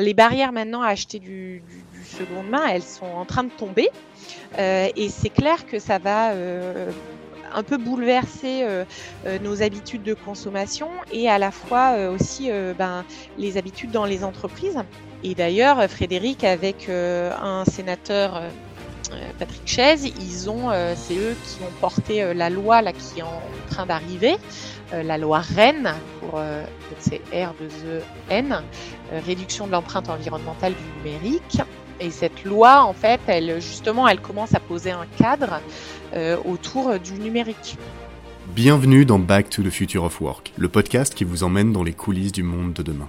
les barrières maintenant à acheter du, du, seconde main, elles sont en train de tomber. et c'est clair que ça va un peu bouleverser nos habitudes de consommation et à la fois aussi ben, les habitudes dans les entreprises. Et d'ailleurs, Frédéric, avec un sénateur Patrick Chaise, ils ont, c'est eux qui ont porté la loi là qui est en train d'arriver, la loi REN pour c'est R2EN, réduction de l'empreinte environnementale du numérique. Et cette loi, en fait, elle justement, elle commence à poser un cadre autour du numérique. Bienvenue dans Back to the Future of Work, le podcast qui vous emmène dans les coulisses du monde de demain.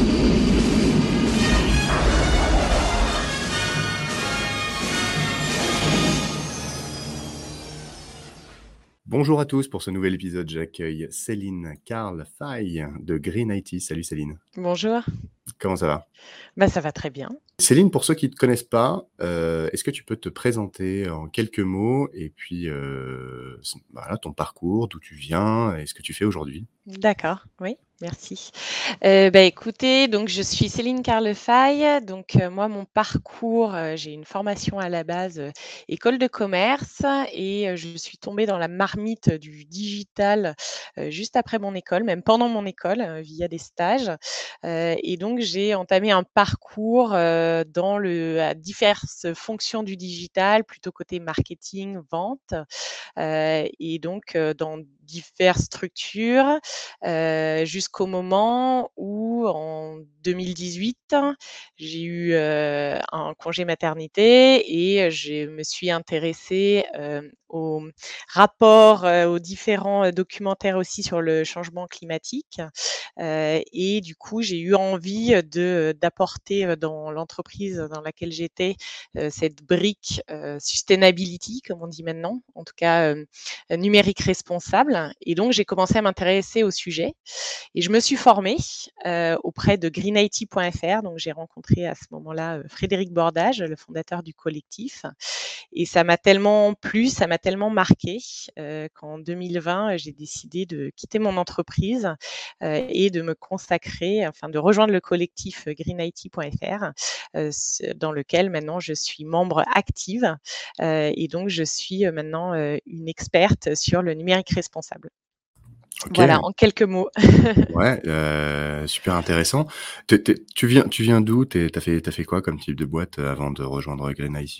Bonjour à tous pour ce nouvel épisode. J'accueille Céline Carl Fay de Green IT. Salut Céline. Bonjour. Comment ça va? Bah, Ça va très bien. Céline, pour ceux qui ne te connaissent pas, euh, est-ce que tu peux te présenter en quelques mots et puis euh, voilà, ton parcours, d'où tu viens et ce que tu fais aujourd'hui? D'accord, oui. Merci. Euh, bah, écoutez, donc je suis Céline Carlefaille. Donc euh, moi, mon parcours, euh, j'ai une formation à la base école de commerce et je suis tombée dans la marmite du digital juste après mon école, même pendant mon école, via des stages. et donc j'ai entamé un parcours dans le à diverses fonctions du digital, plutôt côté marketing, vente, et donc dans diverses structures jusqu'au moment où en 2018 j'ai eu un congé maternité et je me suis intéressée aux rapports, aux différents documentaires aussi sur le changement climatique. et du coup, j'ai eu envie d'apporter dans l'entreprise dans laquelle j'étais cette brique sustainability, comme on dit maintenant, en tout cas numérique responsable. Et donc, j'ai commencé à m'intéresser au sujet et je me suis formée auprès de greenIT.fr. Donc, j'ai rencontré à ce moment-là Frédéric Bordage, le fondateur du collectif. Et ça m'a tellement plu, ça m'a tellement marqué euh, qu'en 2020, j'ai décidé de quitter mon entreprise euh, et de me consacrer, enfin de rejoindre le collectif greenIT.fr, euh, dans lequel maintenant je suis membre active et donc je suis maintenant une experte sur le numérique responsable responsable. Voilà, en quelques mots. ouais, euh, super intéressant. tu viens, tu viens d'où? Tu as fait, as fait quoi comme type de boîte euh, avant de rejoindre Green IT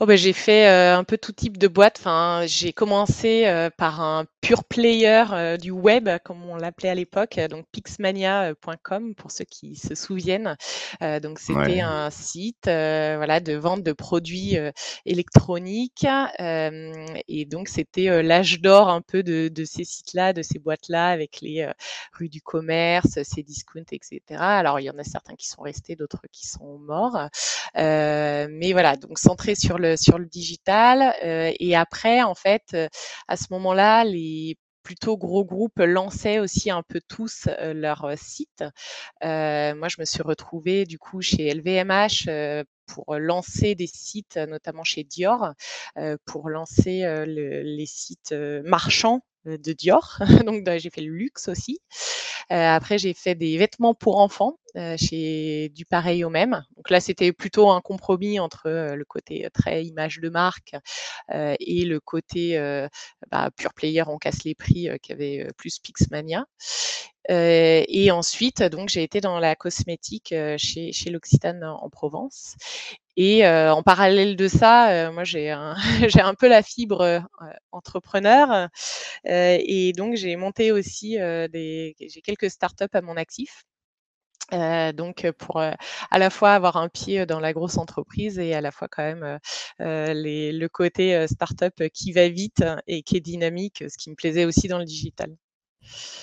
oh ben, J'ai fait euh, un peu tout type de boîte. Enfin, j'ai commencé par un pure player du web, comme on l'appelait à l'époque, donc pixmania.com pour ceux qui se souviennent. donc c'était un site voilà, de vente de produits électroniques. et donc c'était l'âge d'or un peu de, de ces sites-là, de ces boîtes-là avec les rues du commerce, ces discounts, etc. Alors, il y en a certains qui sont restés, d'autres qui sont morts. mais voilà, donc centré sur le, sur le digital. et après, en fait, à ce moment-là, les plutôt gros groupes lançaient aussi un peu tous leur site. moi, je me suis retrouvée du coup chez LVMH pour lancer des sites, notamment chez Dior, pour lancer les sites marchands euh, de Dior. Donc, bah, j'ai fait le luxe aussi. Euh, après, j'ai fait des vêtements pour enfants euh, chez du pareil au même. Donc là, c'était plutôt un compromis entre le côté très image de marque et le côté bah, pure player, on casse les prix, qui avait plus Pixmania. Euh, et ensuite, donc, j'ai été dans la cosmétique chez, chez l'Occitane en Provence. Et en parallèle de ça, moi j'ai un, j'ai un peu la fibre entrepreneur et donc j'ai monté aussi des, j'ai quelques startups à mon actif. donc pour, à la fois avoir un pied dans la grosse entreprise et à la fois quand même, les le côté, start-up qui va vite et qui est dynamique, ce qui me plaisait aussi dans le digital.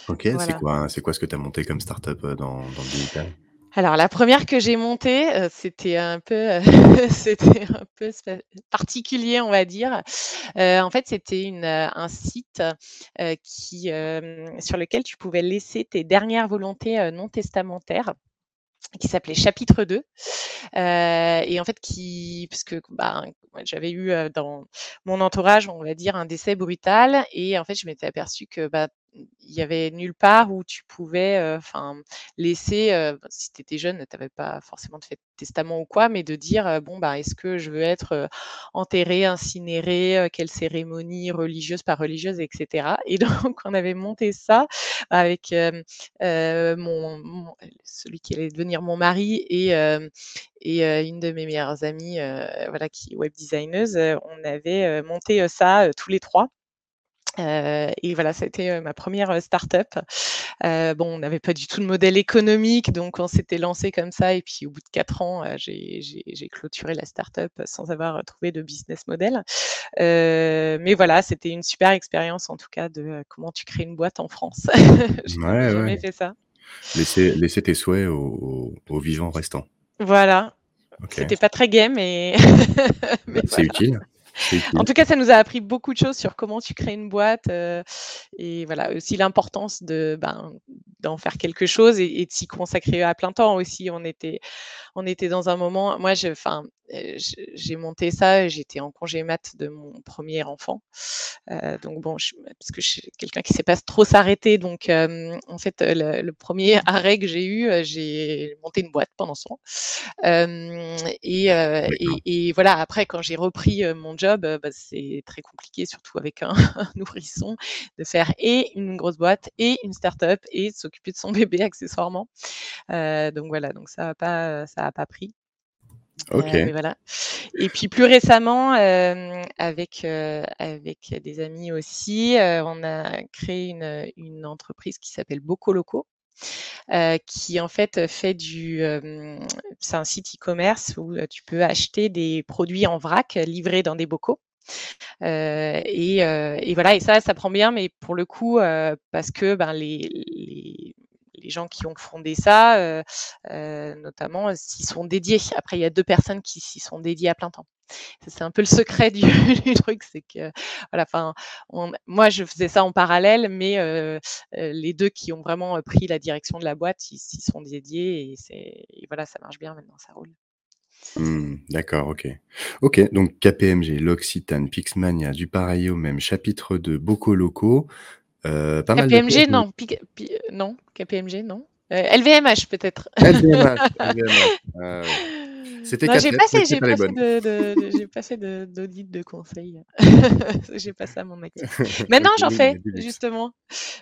OK, c'est quoi c'est quoi ce que tu as monté comme start-up, dans dans le digital? Alors la première que j'ai montée, c'était un peu, c'était un peu particulier, on va dire. en fait, c'était un site, qui, sur lequel tu pouvais laisser tes dernières volontés, non testamentaires qui s'appelait Chapitre 2 et en fait qui parce que bah, j'avais eu, dans mon entourage, on va dire, un décès brutal et en fait, je m'étais aperçue que, bah, il y avait nulle part où tu pouvais, enfin, laisser, si tu étais jeune, tu n'avais pas forcément de fait testament ou quoi, mais de dire, bon, bah, est-ce que je veux être, enterré, incinéré, quelle cérémonie religieuse, pas religieuse etc. et donc on avait monté ça avec, mon celui qui allait devenir mon mari et une de mes meilleures amies, voilà, qui est web designeuse, on avait, monté, ça, tous les 3 et voilà, ça a été, ma première start-up. bon, on n'avait pas du tout de modèle économique, donc on s'était lancé comme ça et puis au bout de 4 ans, j'ai clôturé la start-up sans avoir trouvé de business model. mais voilà, c'était une super expérience en tout cas de, comment tu crées une boîte en France. Je Ouais, jamais fait ça. Laisser laisser tes souhaits aux aux vivants restants. Voilà. C'était pas très gai mais bah, c'est utile. En tout cas, ça nous a appris beaucoup de choses sur comment tu crées une boîte euh, et voilà aussi l'importance de ben, d'en faire quelque chose et, de s'y consacrer à plein temps aussi. On était on était dans un moment. Moi, je, enfin, j'ai monté ça. J'étais en congé mat de mon premier enfant. Euh, donc bon, parce que je suis quelqu'un qui ne sait pas trop s'arrêter. Donc en fait, le, premier arrêt que j'ai eu, j'ai monté une boîte pendant ce temps. Et, et, voilà. Après, quand j'ai repris mon job, bah, c'est très compliqué, surtout avec un, nourrisson, de faire et une grosse boîte et une start-up et s'occuper de son bébé accessoirement. donc voilà. Donc ça n'a pas ça a pas pris. OK. voilà. Et puis plus récemment, avec, avec des amis aussi, on a créé une, une entreprise qui s'appelle Bocoloco, qui en fait fait du, c'est un site e-commerce où tu peux acheter des produits en vrac livrés dans des bocaux. et, et, voilà, et ça, ça prend bien, mais pour le coup, parce que ben, les, les, les gens qui ont fondé ça, euh, euh, notamment, s'y sont dédiés. Après, il y a deux personnes qui s'y sont dédiées à plein temps. C'est un peu le secret du, truc, c'est que voilà, moi je faisais ça en parallèle, mais euh, les deux qui ont vraiment pris la direction de la boîte, ils s'y sont dédiés et, voilà, ça marche bien maintenant, ça roule. Mmh, d'accord, OK. OK, donc KPMG, L'Occitane, Pixmania, du pareil au même, chapitre de Bocaux locaux. Euh, KPMG, non. non. KPMG, non. LVMH, peut-être. LVMH. Ah C'était j'ai passé, j'ai passé, de, d'audit de, conseil. j'ai passé à mon actif. Maintenant, j'en fais, justement.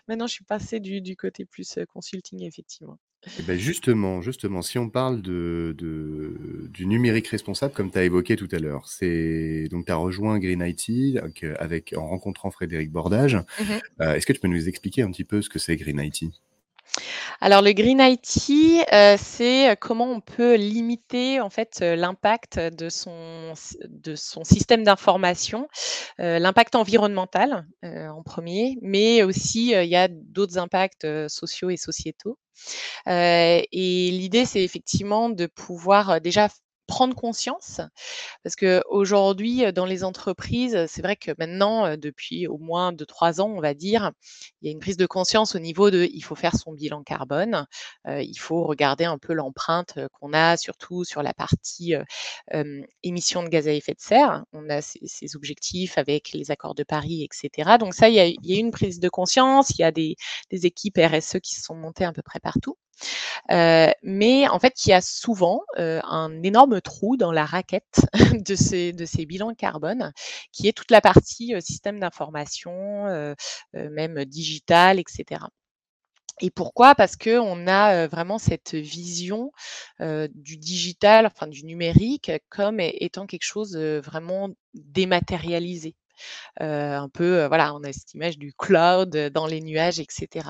Maintenant, je suis passé du, du côté plus euh, consulting, effectivement. Eh ben justement, justement, si on parle de, de du numérique responsable, comme tu as évoqué tout à l'heure, c'est donc tu as rejoint Green IT avec, en rencontrant Frédéric Bordage. Mmh euh, est-ce que tu peux nous expliquer un petit peu ce que c'est Green IT alors le Green IT, euh, c'est comment on peut limiter en fait euh, l'impact de son, de son système d'information, l'impact environnemental en premier, mais aussi il y a d'autres impacts sociaux et sociétaux. Et l'idée, c'est effectivement de pouvoir déjà prendre conscience parce que aujourd'hui dans les entreprises, c'est vrai que maintenant, depuis au moins 2-3 ans, on va dire, il y a une prise de conscience au niveau de il faut faire son bilan carbone, il faut regarder un peu l'empreinte qu'on a, surtout sur la partie émissions de gaz à effet de serre. On a ces, objectifs avec les accords de Paris, etc. Donc ça, il y a, une prise de conscience, il y a des équipes RSE qui se sont montées à peu près partout. Euh, mais en fait, il y a souvent euh, un énorme trou dans la raquette de ces, de bilans carbone, qui est toute la partie euh, système d'information, même digital, etc. Et pourquoi? Parce que on a vraiment cette vision du digital, enfin du numérique, comme étant quelque chose vraiment dématérialisé. Un peu, voilà, on a cette image du cloud dans les nuages, etc.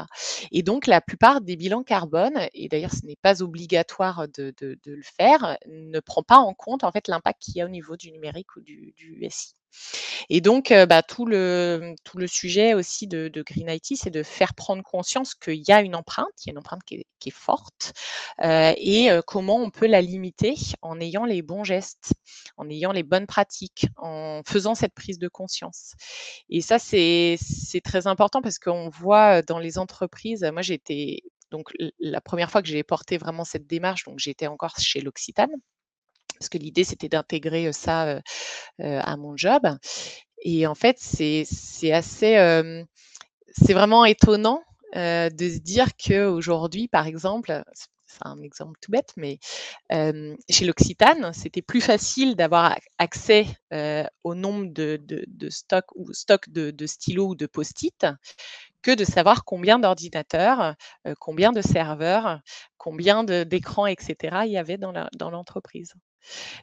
Et donc, la plupart des bilans carbone, et d'ailleurs, ce n'est pas obligatoire de, le faire, ne prend pas en compte en fait l'impact qu'il y a au niveau du numérique ou du, du SI. Et donc, bah, tout, le, tout le sujet aussi de, Green IT, c'est de faire prendre conscience qu'il y a une empreinte, il y a une empreinte qui est, forte, et comment on peut la limiter en ayant les bons gestes, en ayant les bonnes pratiques, en faisant cette prise de conscience. Et ça, c'est très important parce qu'on voit dans les entreprises, moi j'étais donc la première fois que j'ai porté vraiment cette démarche, donc j'étais encore chez l'Occitane parce que l'idée, c'était d'intégrer ça à mon job. Et en fait, c'est assez, c'est vraiment étonnant de se dire qu'aujourd'hui, par exemple, c'est un exemple tout bête, mais chez l'Occitane, c'était plus facile d'avoir accès au nombre de, stocks ou stock de, stylos ou de post-it que de savoir combien d'ordinateurs, combien de serveurs, combien d'écrans, etc. il y avait dans l'entreprise.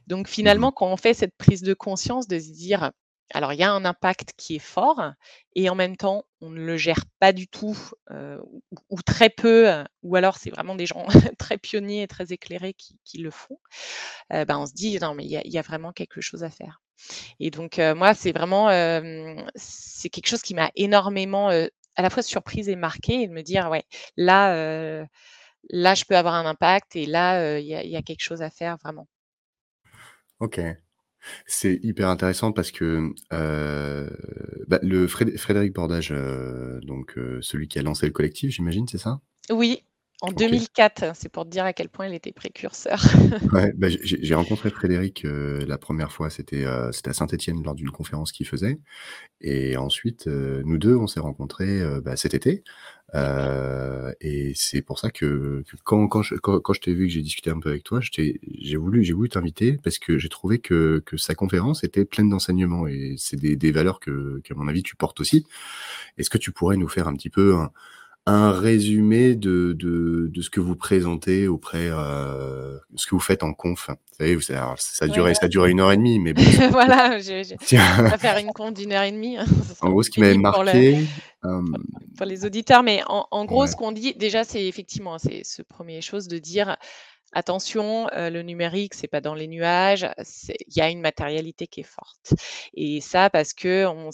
Donc mmh finalement, quand on fait cette prise de conscience de se dire, alors il y a un impact qui est fort et en même temps, on ne le gère pas du tout ou, très peu, ou alors c'est vraiment des gens très pionniers et très éclairés qui, le font, ben on se dit, non mais il y, a, vraiment quelque chose à faire. Et donc moi, c'est vraiment, c'est quelque chose qui m'a énormément à la fois surprise et marquée et de me dire, ouais, là, là, je peux avoir un impact et là, il y a quelque chose à faire vraiment. OK. C'est hyper intéressant parce que, bah, le Frédéric Bordage, donc celui qui a lancé le collectif, j'imagine, c'est ça? Oui, en 2004, c'est pour te dire à quel point il était précurseur. Ouais, bah, j'ai rencontré Frédéric, la première fois, c'était, à Saint-Étienne lors d'une conférence qu'il faisait et ensuite, nous deux, on s'est rencontrés, bah, cet été, et c'est pour ça que quand quand je quand je t'ai vu, que j'ai discuté un peu avec toi, j'ai voulu voulu t'inviter parce que j'ai trouvé que que sa conférence était pleine d'enseignements et c'est des des valeurs que qu'à mon avis tu portes aussi. Est-ce que tu pourrais nous faire un petit peu un un résumé de, de, de, ce que vous présentez auprès, euh, ce que vous faites en conf. Vous savez, ça, duré, ça duré une heure et demie, mais bon. voilà, je, je, faire une compte d'une heure et demie. Hein, en gros, ce qui m'avait marqué. Pour, euh, pour, les auditeurs, mais en, en gros, ce qu'on dit, déjà, c'est effectivement, c'est ce premier chose de dire. Attention, euh, le numérique, c'est pas dans les nuages. Il y a une matérialité qui est forte. Et ça, parce que on,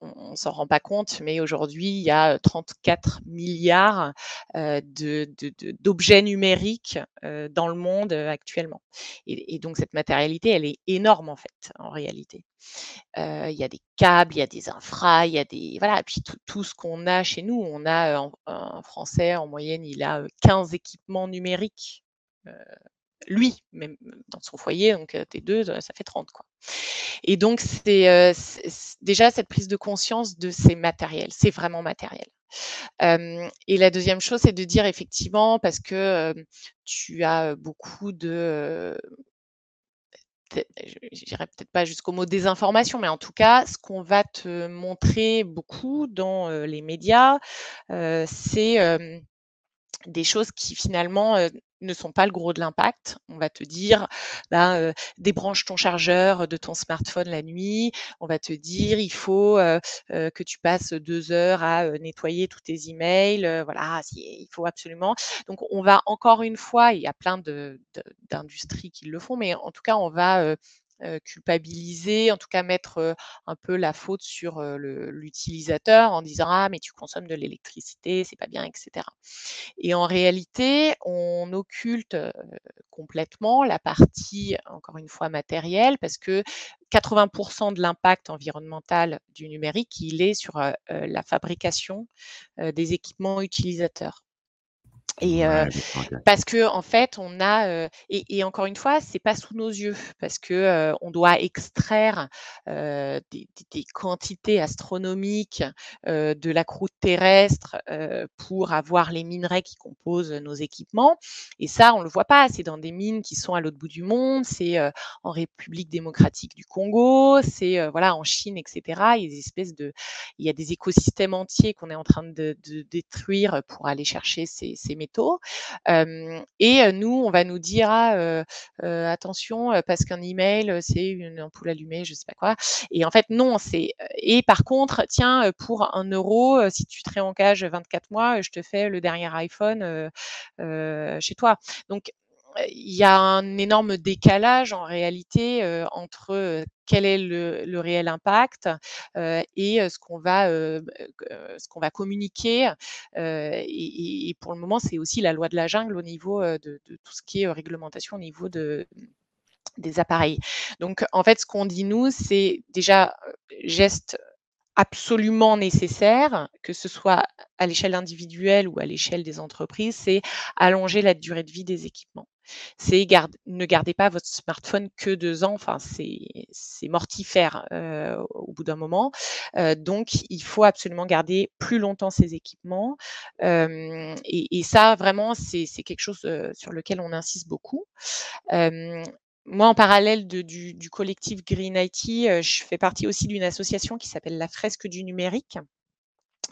on ne s'en rend pas compte, mais aujourd'hui, il y a 34 milliards d'objets numériques dans le monde actuellement. Et, donc, cette matérialité, elle est énorme, en fait, en réalité. il y a des câbles, il y a des infras, il y a des... Voilà, puis tout, ce qu'on a chez nous, on a un Français, en moyenne, il a 15 équipements numériques lui, même dans son foyer, donc tes deux, ça fait 30. Quoi. Et donc, c'est déjà cette prise de conscience de ces matériels, c'est vraiment matériel. et la deuxième chose, c'est de dire effectivement, parce que tu as beaucoup de je dirais peut-être pas jusqu'au mot désinformation, mais en tout cas, ce qu'on va te montrer beaucoup dans les médias, c'est des choses qui finalement ne sont pas le gros de l'impact. On va te dire, ben, débranche ton chargeur de ton smartphone la nuit. On va te dire, il faut que tu passes deux heures à nettoyer tous tes emails. voilà, il faut absolument. Donc, on va encore une fois, il y a plein d'industries qui le font, mais en tout cas, on va culpabiliser, en tout cas mettre un peu la faute sur l'utilisateur en disant ah mais tu consommes de l'électricité, c'est pas bien, etc. Et en réalité, on occulte complètement la partie encore une fois matérielle parce que 80% de l'impact environnemental du numérique, il est sur la fabrication des équipements utilisateurs. Et parce que en fait, on a et, encore une fois, c'est pas sous nos yeux parce que on doit extraire des, quantités astronomiques de la croûte terrestre pour avoir les minerais qui composent nos équipements. Et ça, on le voit pas. C'est dans des mines qui sont à l'autre bout du monde. C'est en République démocratique du Congo. C'est voilà en Chine, etc. Il y a des espèces de, il y a des écosystèmes entiers qu'on est en train de, détruire pour aller chercher ces, ces et nous, on va nous dire ah, attention parce qu'un email c'est une ampoule allumée, je sais pas quoi. Et en fait non, c'est et par contre tiens pour un euro si tu te réengages 24 mois, je te fais le dernier iPhone chez toi. Donc il y a un énorme décalage en réalité entre quel est le, réel impact et ce qu'on va communiquer. Et, pour le moment, c'est aussi la loi de la jungle au niveau de, tout ce qui est réglementation au niveau de des appareils. Donc en fait, ce qu'on dit nous, c'est déjà geste absolument nécessaire, que ce soit à l'échelle individuelle ou à l'échelle des entreprises, c'est allonger la durée de vie des équipements c'est ne gardez pas votre smartphone que deux ans. Enfin, c'est mortifère euh, au bout d'un moment. Euh, donc, il faut absolument garder plus longtemps ces équipements. Euh, et, ça, vraiment, c'est quelque chose sur lequel on insiste beaucoup. moi, en parallèle du, du, collectif Green IT, je fais partie aussi d'une association qui s'appelle la Fresque du numérique.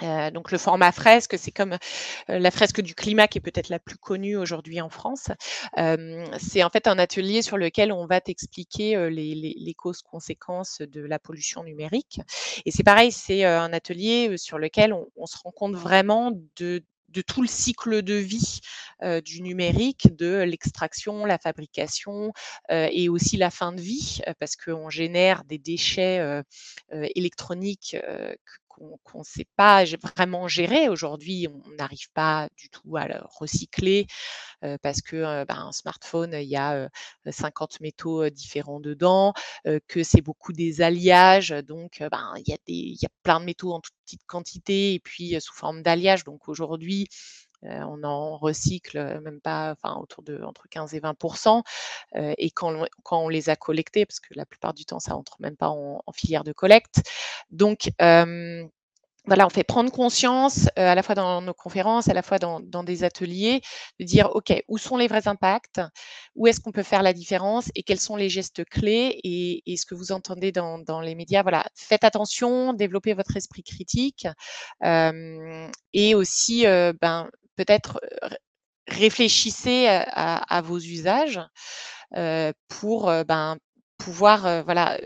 Euh, donc le format fresque, c'est comme euh, la fresque du climat qui est peut-être la plus connue aujourd'hui en France. Euh, c'est en fait un atelier sur lequel on va t'expliquer les, causes-conséquences de la pollution numérique. Et c'est pareil, c'est un atelier sur lequel on, se rend compte vraiment de, de tout le cycle de vie du numérique, de l'extraction, la fabrication et aussi la fin de vie, parce qu'on génère des déchets électroniques qu'on ne sait pas vraiment gérer. Aujourd'hui, on n'arrive pas du tout à le recycler parce que ben, un smartphone, il y a 50 métaux différents dedans, que c'est beaucoup des alliages. Donc, ben, il, y a des, il y a plein de métaux en toute petite quantité et puis sous forme d'alliage. Donc, aujourd'hui, on en recycle même pas, enfin autour de entre 15 et 20% Et quand on, quand on les a collectés, parce que la plupart du temps ça entre même pas en, filière de collecte. Donc voilà, on fait prendre conscience à la fois dans nos conférences, à la fois dans, des ateliers, de dire OK, où sont les vrais impacts, où est-ce qu'on peut faire la différence? Et quels sont les gestes clés? Et, ce que vous entendez dans, les médias. Voilà, faites attention, développez votre esprit critique et aussi ben, peut-être réfléchissez à, vos usages pour ben, pouvoir voilà,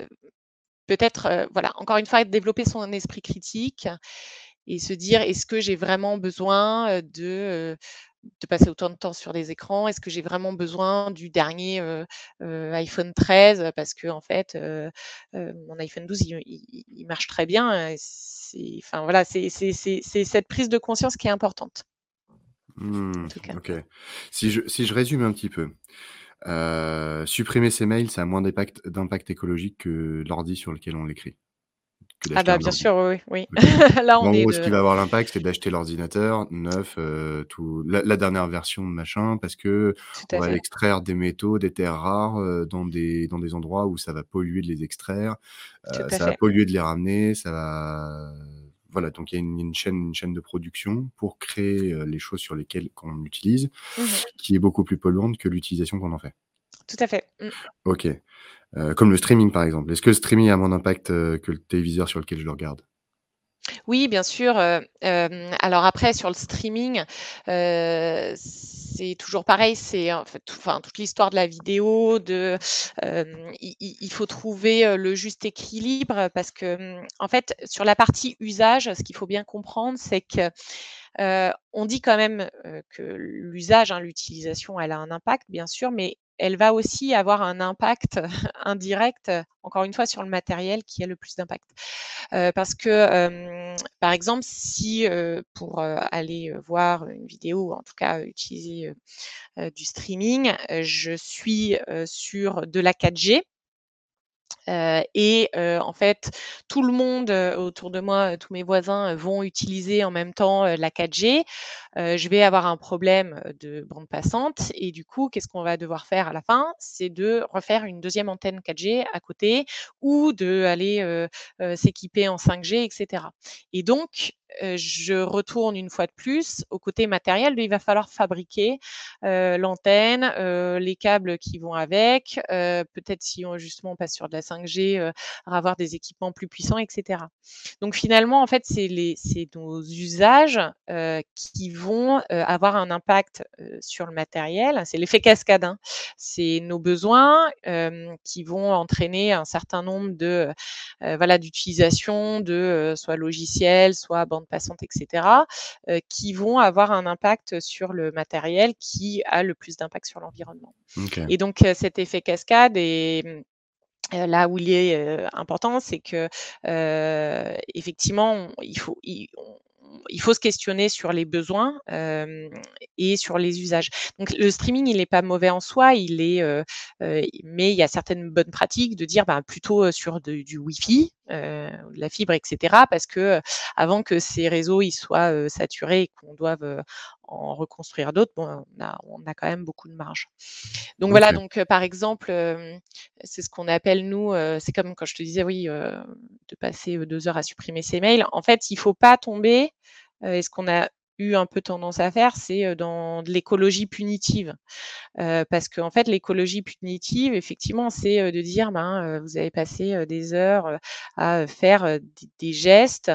peut-être voilà, encore une fois, développer son esprit critique et se dire est-ce que j'ai vraiment besoin de, de passer autant de temps sur des écrans? Est-ce que j'ai vraiment besoin du dernier iPhone 13 parce que en fait mon iPhone 12 il, marche très bien. Enfin voilà, c'est cette prise de conscience qui est importante. Mmh, ok. Si je, si je résume un petit peu, euh, supprimer ses mails, ça a moins d'impact, écologique que l'ordi sur lequel on l'écrit. Ah bah bien sûr, oui, oui. Là, on en gros, ce qui va avoir l'impact, c'est d'acheter l'ordinateur neuf, euh, tout, la, dernière version de machin, parce que on va extraire des métaux, des terres rares euh, dans, des, dans des endroits où ça va polluer de les extraire, ça va polluer de les ramener, ça va voilà, donc il y a une, chaîne, une chaîne de production pour créer les choses sur lesquelles on utilise, mmh qui est beaucoup plus polluante que l'utilisation qu'on en fait. Tout à fait. Mmh. Ok. comme le streaming par exemple. Est-ce que le streaming a moins d'impact que le téléviseur sur lequel je le regarde? Oui, bien sûr. alors après, sur le streaming, c'est toujours pareil. C'est en fait, enfin, toute l'histoire de la vidéo. De, il, faut trouver le juste équilibre parce que, mmh, en fait, sur la partie usage, ce qu'il faut bien comprendre, c'est que on dit quand même que l'usage, hein, l'utilisation, elle a un impact, bien sûr, mais elle va aussi avoir un impact indirect, encore une fois, sur le matériel qui a le plus d'impact. parce que, par exemple, si pour aller voir une vidéo, en tout cas utiliser du streaming, je suis sur de la 4G, et en fait, tout le monde autour de moi, tous mes voisins vont utiliser en même temps la 4G. je vais avoir un problème de bande passante et du coup, qu'est-ce qu'on va devoir faire à la fin? C'est de refaire une deuxième antenne 4G à côté ou de aller s'équiper en 5G, etc. Et donc, je retourne une fois de plus au côté matériel, il va falloir fabriquer l'antenne, les câbles qui vont avec, peut-être si on justement on passe sur de la 5G, avoir des équipements plus puissants, etc. Donc finalement, en fait, c'est nos usages qui vont avoir un impact sur le matériel. C'est l'effet cascade. Hein. C'est nos besoins qui vont entraîner un certain nombre de voilà d'utilisation de soit logiciels, soit bande passante, etc., qui vont avoir un impact sur le matériel qui a le plus d'impact sur l'environnement. Et donc cet effet cascade est mmh, là où il est important, c'est que effectivement, il faut, il faut se questionner sur les besoins et sur les usages. Donc le streaming, il n'est pas mauvais en soi, il est, mais il y a certaines bonnes pratiques de dire ben, plutôt sur du Wi-Fi, de la fibre, etc. Parce que avant que ces réseaux ils soient saturés et qu'on doive en reconstruire d'autres, bon, on, a, on a quand même beaucoup de marge. Donc voilà, donc par exemple, c'est ce qu'on appelle nous, c'est comme quand je te disais, oui, de passer deux heures à supprimer ses mails. En fait, il ne faut pas tomber, et ce qu'on a un peu tendance à faire, c'est dans l'écologie punitive. parce qu'en fait, l'écologie punitive, effectivement, c'est de dire, ben, vous avez passé des heures à faire des, gestes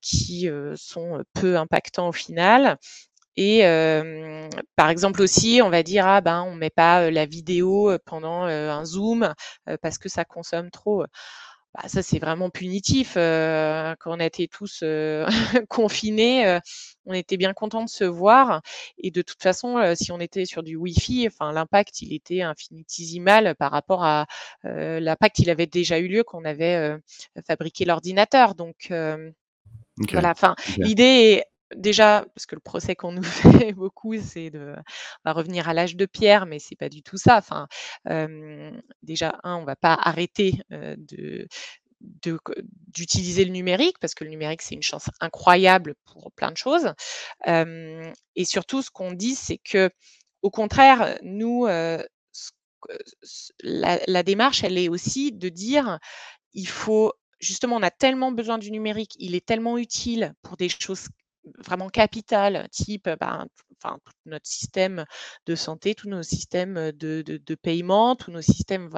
qui sont peu impactants au final. Et par exemple aussi, on va dire ah ben on met pas la vidéo pendant un zoom parce que ça consomme trop. Bah, ça c'est vraiment punitif. quand on été tous confinés, on était bien content de se voir. Et de toute façon, si on était sur du Wi-Fi, enfin l'impact il était infinitésimal par rapport à l'impact il avait déjà eu lieu quand on avait fabriqué l'ordinateur. Donc voilà. Enfin l'idée est déjà, parce que le procès qu'on nous fait beaucoup, c'est de on va revenir à l'âge de pierre, mais c'est pas du tout ça. Enfin, déjà, un, on va pas arrêter d'utiliser le numérique parce que le numérique c'est une chance incroyable pour plein de choses et surtout ce qu'on dit c'est que au contraire nous la, démarche elle est aussi de dire il faut justement on a tellement besoin du numérique il est tellement utile pour des choses vraiment capital, type ben, enfin, tout notre système de santé, tous nos systèmes de, de, paiement, tous nos systèmes.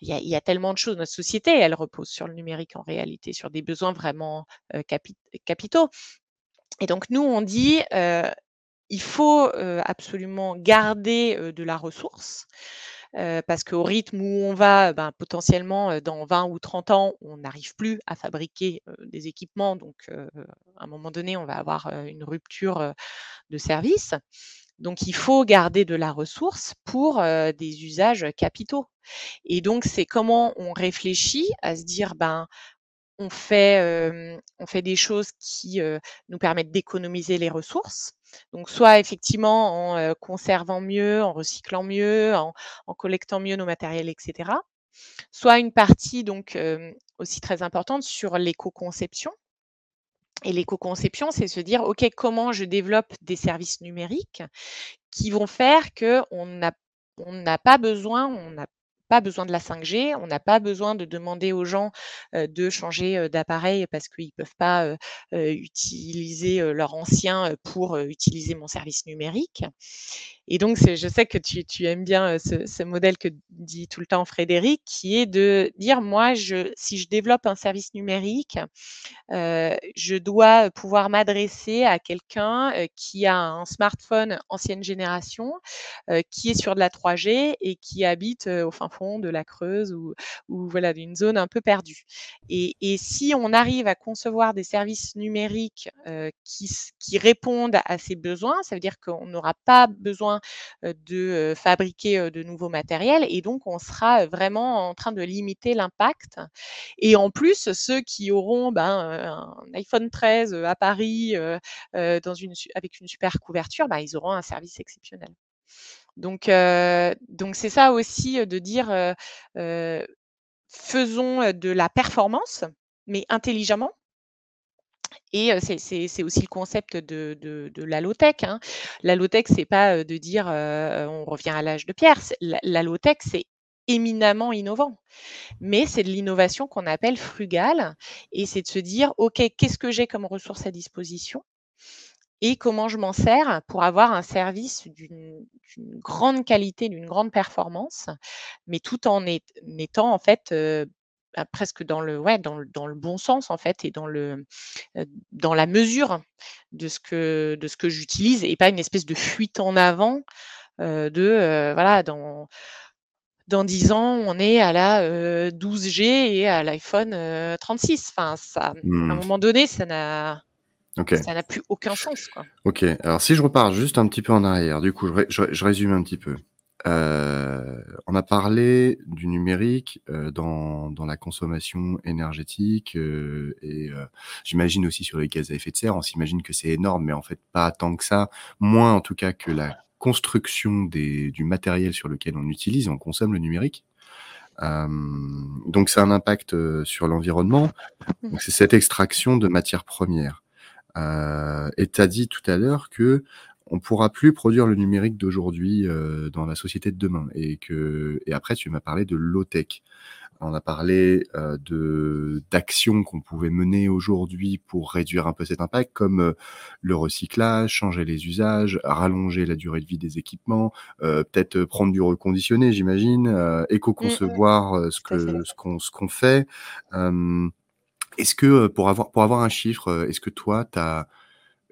Il y, a, il y, a, tellement de choses. Notre société, elle repose sur le numérique en réalité, sur des besoins vraiment capitaux. Et donc, nous, on dit, il faut absolument garder de la ressource parce qu'au rythme où on va, ben, potentiellement, dans 20 ou 30 ans, on n'arrive plus à fabriquer des équipements. Donc, à un moment donné, on va avoir une rupture de service. Donc, il faut garder de la ressource pour des usages capitaux. Et donc, c'est comment on réfléchit à se dire, ben, on fait, on fait des choses qui nous permettent d'économiser les ressources. Donc, soit effectivement en conservant mieux, en recyclant mieux, en, collectant mieux nos matériels, etc. Soit une partie donc aussi très importante sur l'éco-conception. Et l'éco-conception, c'est se dire, OK, comment je développe des services numériques qui vont faire qu'on n'a on n'a pas besoin, on n'a pas besoin de la 5G, on n'a pas besoin de demander aux gens de changer d'appareil parce qu'ils ne peuvent pas utiliser leur ancien pour utiliser mon service numérique. Et donc, je sais que tu, aimes bien ce, modèle que dit tout le temps Frédéric, qui est de dire, moi, je, si je développe un service numérique, je dois pouvoir m'adresser à quelqu'un qui a un smartphone ancienne génération, qui est sur de la 3G et qui habite au fin de la Creuse ou, voilà d'une zone un peu perdue. Et, si on arrive à concevoir des services numériques qui, répondent à ces besoins, ça veut dire qu'on n'aura pas besoin de fabriquer de nouveaux matériels et donc on sera vraiment en train de limiter l'impact. Et en plus, ceux qui auront ben, un iPhone 13 à Paris dans avec une super couverture, ben, ils auront un service exceptionnel. Donc, donc c'est ça aussi de dire faisons de la performance, mais intelligemment. Et c'est aussi le concept de, de, la low-tech. Hein. La low-tech, c'est pas de dire on revient à l'âge de pierre. La, low-tech, c'est éminemment innovant. Mais c'est de l'innovation qu'on appelle frugale et c'est de se dire: «OK, qu'est-ce que j'ai comme ressources à disposition et comment je m'en sers pour avoir un service d'une grande qualité, d'une grande performance, mais tout en étant en fait, euh, bah, presque dans le ouais, dans le dans le bon sens en fait et dans le, euh, dans la mesure de ce que de ce que j'utilise et pas une espèce de fuite en avant, euh, de, voilà dans dans 10 ans, on est à la, 12G et à l'iPhone, 36. Enfin ça à un mmh. moment donné, ça n'a ça n'a plus aucun sens, quoi. OK. Alors si je repars juste un petit peu en arrière, du coup, je résume un petit peu. Euh, on a parlé du numérique, euh, dans dans la consommation énergétique, euh, et j'imagine aussi sur les gaz à effet de serre. On s'imagine que c'est énorme, mais en fait pas tant que ça. Moins en tout cas que la construction des du matériel sur lequel on utilise on consomme le numérique. donc ça a un impact, sur l'environnement. Mmh. Donc c'est cette extraction de matières premières. Euh, et tu as dit tout à l'heure que on pourra plus produire le numérique d'aujourd'hui euh, dans la société de demain. Et que et après, tu m'as parlé de low-tech. On a parlé euh, de d'actions qu'on pouvait mener aujourd'hui pour réduire un peu cet impact, comme euh, le recyclage, changer les usages, rallonger la durée de vie des équipements, euh, peut-être prendre du reconditionné, j'imagine, euh, éco-concevoir mmh, mmh. ce que ce qu'on ce qu'on fait. Est-ce que, pour avoir pour avoir un chiffre, est-ce que toi, tu as,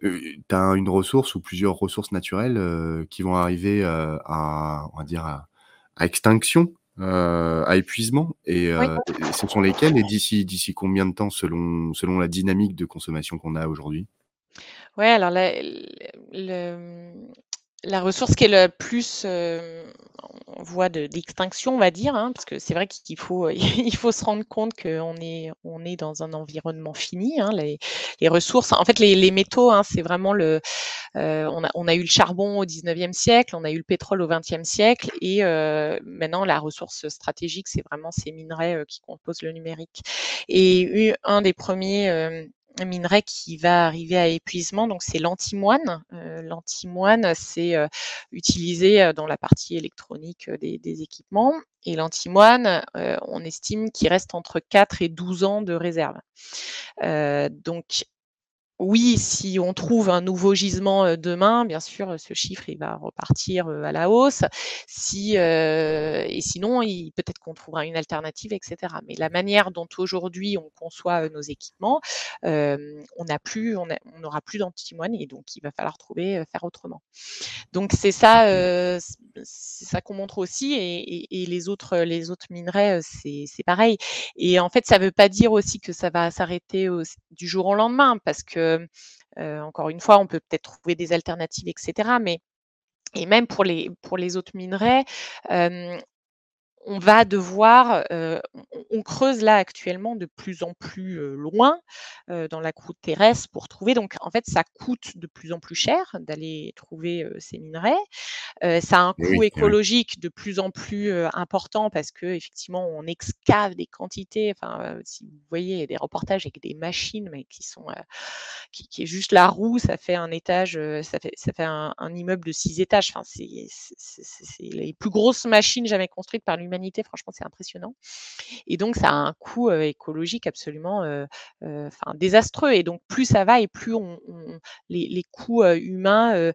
une ressource ou plusieurs ressources naturelles, qui vont arriver, à on va dire à extinction, à épuisement? Et ce sont lesquelles et d'ici d'ici combien de temps selon selon la dynamique de consommation qu'on a aujourd'hui? Ouais, alors la le la ressource qui est le plus, euh, en voie d'extinction, on va dire, hein, parce que c'est vrai qu'il faut il faut se rendre compte qu'on est on est dans un environnement fini, hein, les les ressources. En fait, les les métaux, hein, c'est vraiment le, euh, on a on a eu le charbon au 19e siècle, on a eu le pétrole au 20e siècle et heu, maintenant la ressource stratégique, c'est vraiment ces minerais, qui composent le numérique. Et un des premiers, un minerai qui va arriver à épuisement, donc c'est l'antimoine. Euh, l'antimoine, c'est euh, utilisé euh, dans la partie électronique des, équipements. Et l'antimoine, on estime qu'il reste entre 4 et 12 ans de réserve. donc oui, si on trouve un nouveau gisement demain, bien sûr, ce chiffre il va repartir à la hausse. Si et sinon, peut-être qu'on trouvera une alternative, etc. Mais la manière dont aujourd'hui on conçoit nos équipements, on n'a plus, on n'aura plus d'antimoine et donc il va falloir trouver, faire autrement. Donc c'est ça, c'est ça qu'on montre aussi et, les autres, les autres minerais, c'est pareil. Et en fait, ça ne veut pas dire aussi que ça va s'arrêter du jour au lendemain parce que encore une fois, on peut peut-être trouver des alternatives, etc. Mais et même pour les, pour les autres minerais, on va devoir, on, creuse là actuellement de plus en plus loin dans la croûte terrestre pour trouver. Donc en fait, ça coûte de plus en plus cher d'aller trouver ces minerais. ça a un coût écologique de plus en plus important parce que effectivement, on excave des quantités. Enfin, si vous voyez des reportages avec des machines, mais qui sont, qui, est juste la roue, ça fait un étage, ça fait, ça fait un, immeuble de six étages. Enfin, c'est les plus grosses machines jamais construites par l'humanité Franchement, c'est impressionnant. Et donc, ça a un coût écologique absolument désastreux. Et donc, plus ça va et plus on, les, coûts humains,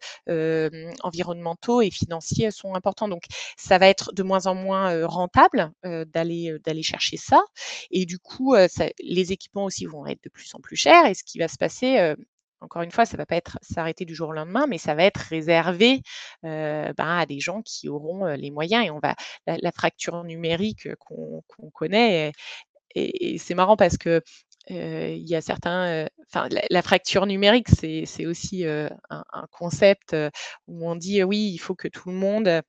environnementaux et financiers sont importants. Donc, ça va être de moins en moins rentable d'aller d'aller chercher ça. Et du coup, les équipements aussi vont être de plus en plus chers. Et ce qui va se passer, encore une fois, ça ne va pas être s'arrêter du jour au lendemain, mais ça va être réservé ben, à des gens qui auront les moyens. Et on va la, fracture numérique qu'on connaît, et, c'est marrant parce que il y a certains, la, fracture numérique, c'est aussi un, concept où on dit oui, il faut que tout le monde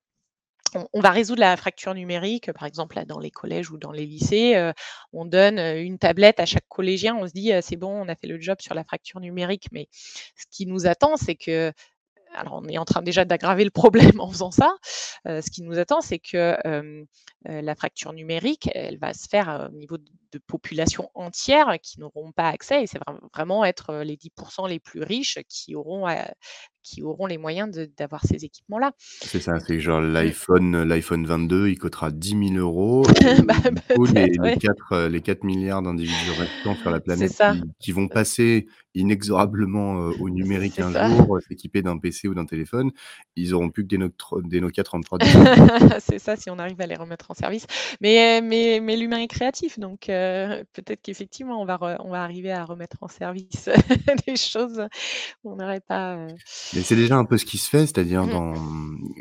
on, va résoudre la fracture numérique, par exemple là, dans les collèges ou dans les lycées, euh, on donne euh, une tablette à chaque collégien, on se dit c'est bon, on a fait le job sur la fracture numérique, mais ce qui nous attend, c'est que alors on est en train déjà d'aggraver le problème en faisant ça. Ce qui nous attend, c'est que la fracture numérique, elle va se faire au niveau de, populations entières qui n'auront pas accès, et c'est vraiment être les 10% les plus riches qui auront qui auront les moyens d'avoir ces équipements-là. C'est ça, c'est genre mmh. l'iPhone l'iPhone 22, il coûtera 10 000 euros. Bah, les, les, 4, les 4 milliards d'individus restants sur la planète qui, qui, vont passer inexorablement euh, au numérique un jour, euh, s'équiper d'un PC ou d'un téléphone, ils auront plus que des, des Nokia 33. c'est ça, si on arrive à les remettre en service. Mais, mais, mais l'humain est créatif, donc euh, peut-être qu'effectivement, on va, on va arriver à remettre en service des choses où on n'aurait pas. C'est déjà un peu ce qui se fait, c'est-à-dire mmh. dans.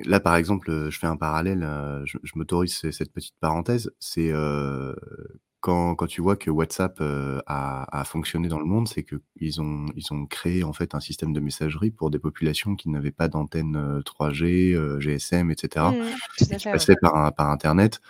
Là, par exemple, je fais un parallèle, je, je m'autorise cette petite parenthèse, c'est quand, quand tu vois que WhatsApp euh, a, a, fonctionné dans le monde, c'est qu'ils ont, ils ont créé en fait un système de messagerie pour des populations qui n'avaient pas d'antenne 3G, GSM, etc., et qui passaient par, par Internet.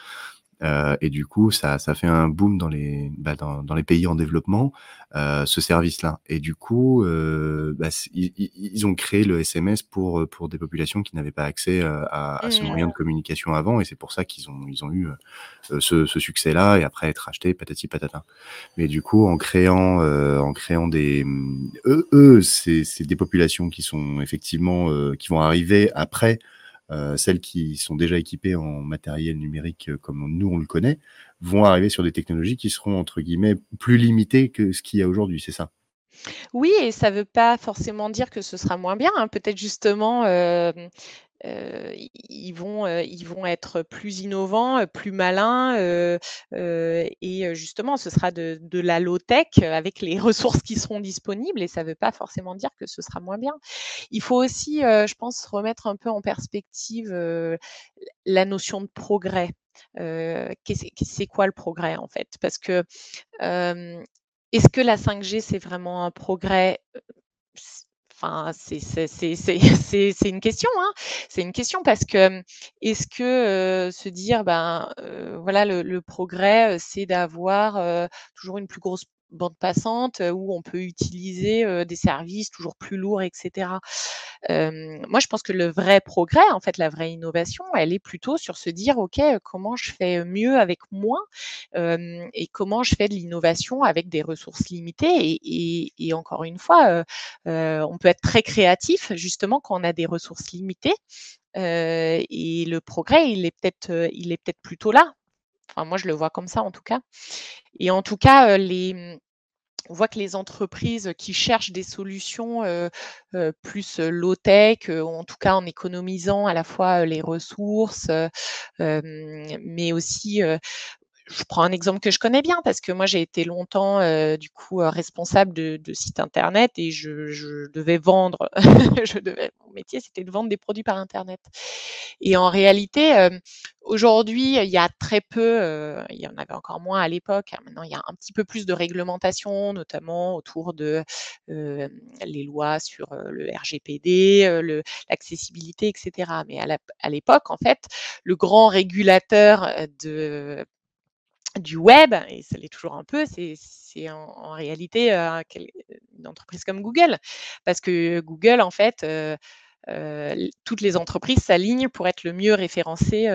Euh, et du coup, ça, ça fait un boom dans les, bah, dans, dans, les pays en développement, euh, ce service-là. Et du coup, euh, bah, ils, ils, ont créé le SMS pour, pour des populations qui n'avaient pas accès euh, à, à, ce moyen de communication avant. Et c'est pour ça qu'ils ont, ils ont eu euh, ce, ce succès-là et après être achetés, patati patata. Mais du coup, en créant, euh, en créant des, eux, eux c'est des populations qui sont effectivement, qui vont arriver après euh, celles qui sont déjà équipées en matériel numérique euh, comme nous on le connaît, vont arriver sur des technologies qui seront entre guillemets plus limitées que ce qu'il y a aujourd'hui, c'est ça? Oui, et ça ne veut pas forcément dire que ce sera moins bien. Hein. Peut-être justement, euh, euh, ils, vont, euh, ils vont être plus innovants, euh, plus malins, et justement, ce sera de, de la low-tech avec les ressources qui seront disponibles, et ça ne veut pas forcément dire que ce sera moins bien. Il faut aussi, je pense, remettre un peu en perspective la notion de progrès. c'est quoi le progrès en fait? Parce que est-ce que la 5G, c'est vraiment un progrès Enfin, c'est une question, hein. C'est une question parce que est-ce que se dire, ben voilà, le, le progrès, c'est d'avoir toujours une plus grosse bande passante où on peut utiliser des services toujours plus lourds, etc. moi, je pense que le vrai progrès, en fait, la vraie innovation, elle est plutôt sur se dire, OK, comment je fais mieux avec moins et comment je fais de l'innovation avec des ressources limitées? Et, encore une fois, on peut être très créatif, justement, quand on a des ressources limitées. et le progrès, il est peut-être, il est peut-être plutôt là. Moi, je le vois comme ça, en tout cas. Et en tout cas, les, on voit que les entreprises qui cherchent des solutions plus low-tech, en tout cas en économisant à la fois les ressources, mais aussi je prends un exemple que je connais bien parce que moi j'ai été longtemps du coup responsable de, de site internet et je, je devais vendre, je devais, mon métier c'était de vendre des produits par internet. Et en réalité, aujourd'hui il y a très peu, il y en avait encore moins à l'époque. Hein, maintenant il y a un petit peu plus de réglementation, notamment autour de les lois sur le RGPD, l'accessibilité, etc. Mais à l'époque en fait, le grand régulateur de du web, et ça l'est toujours un peu, c'est en, réalité euh, une entreprise comme Google. Parce que Google, en fait, euh, euh, toutes les entreprises s'alignent pour être le mieux référencé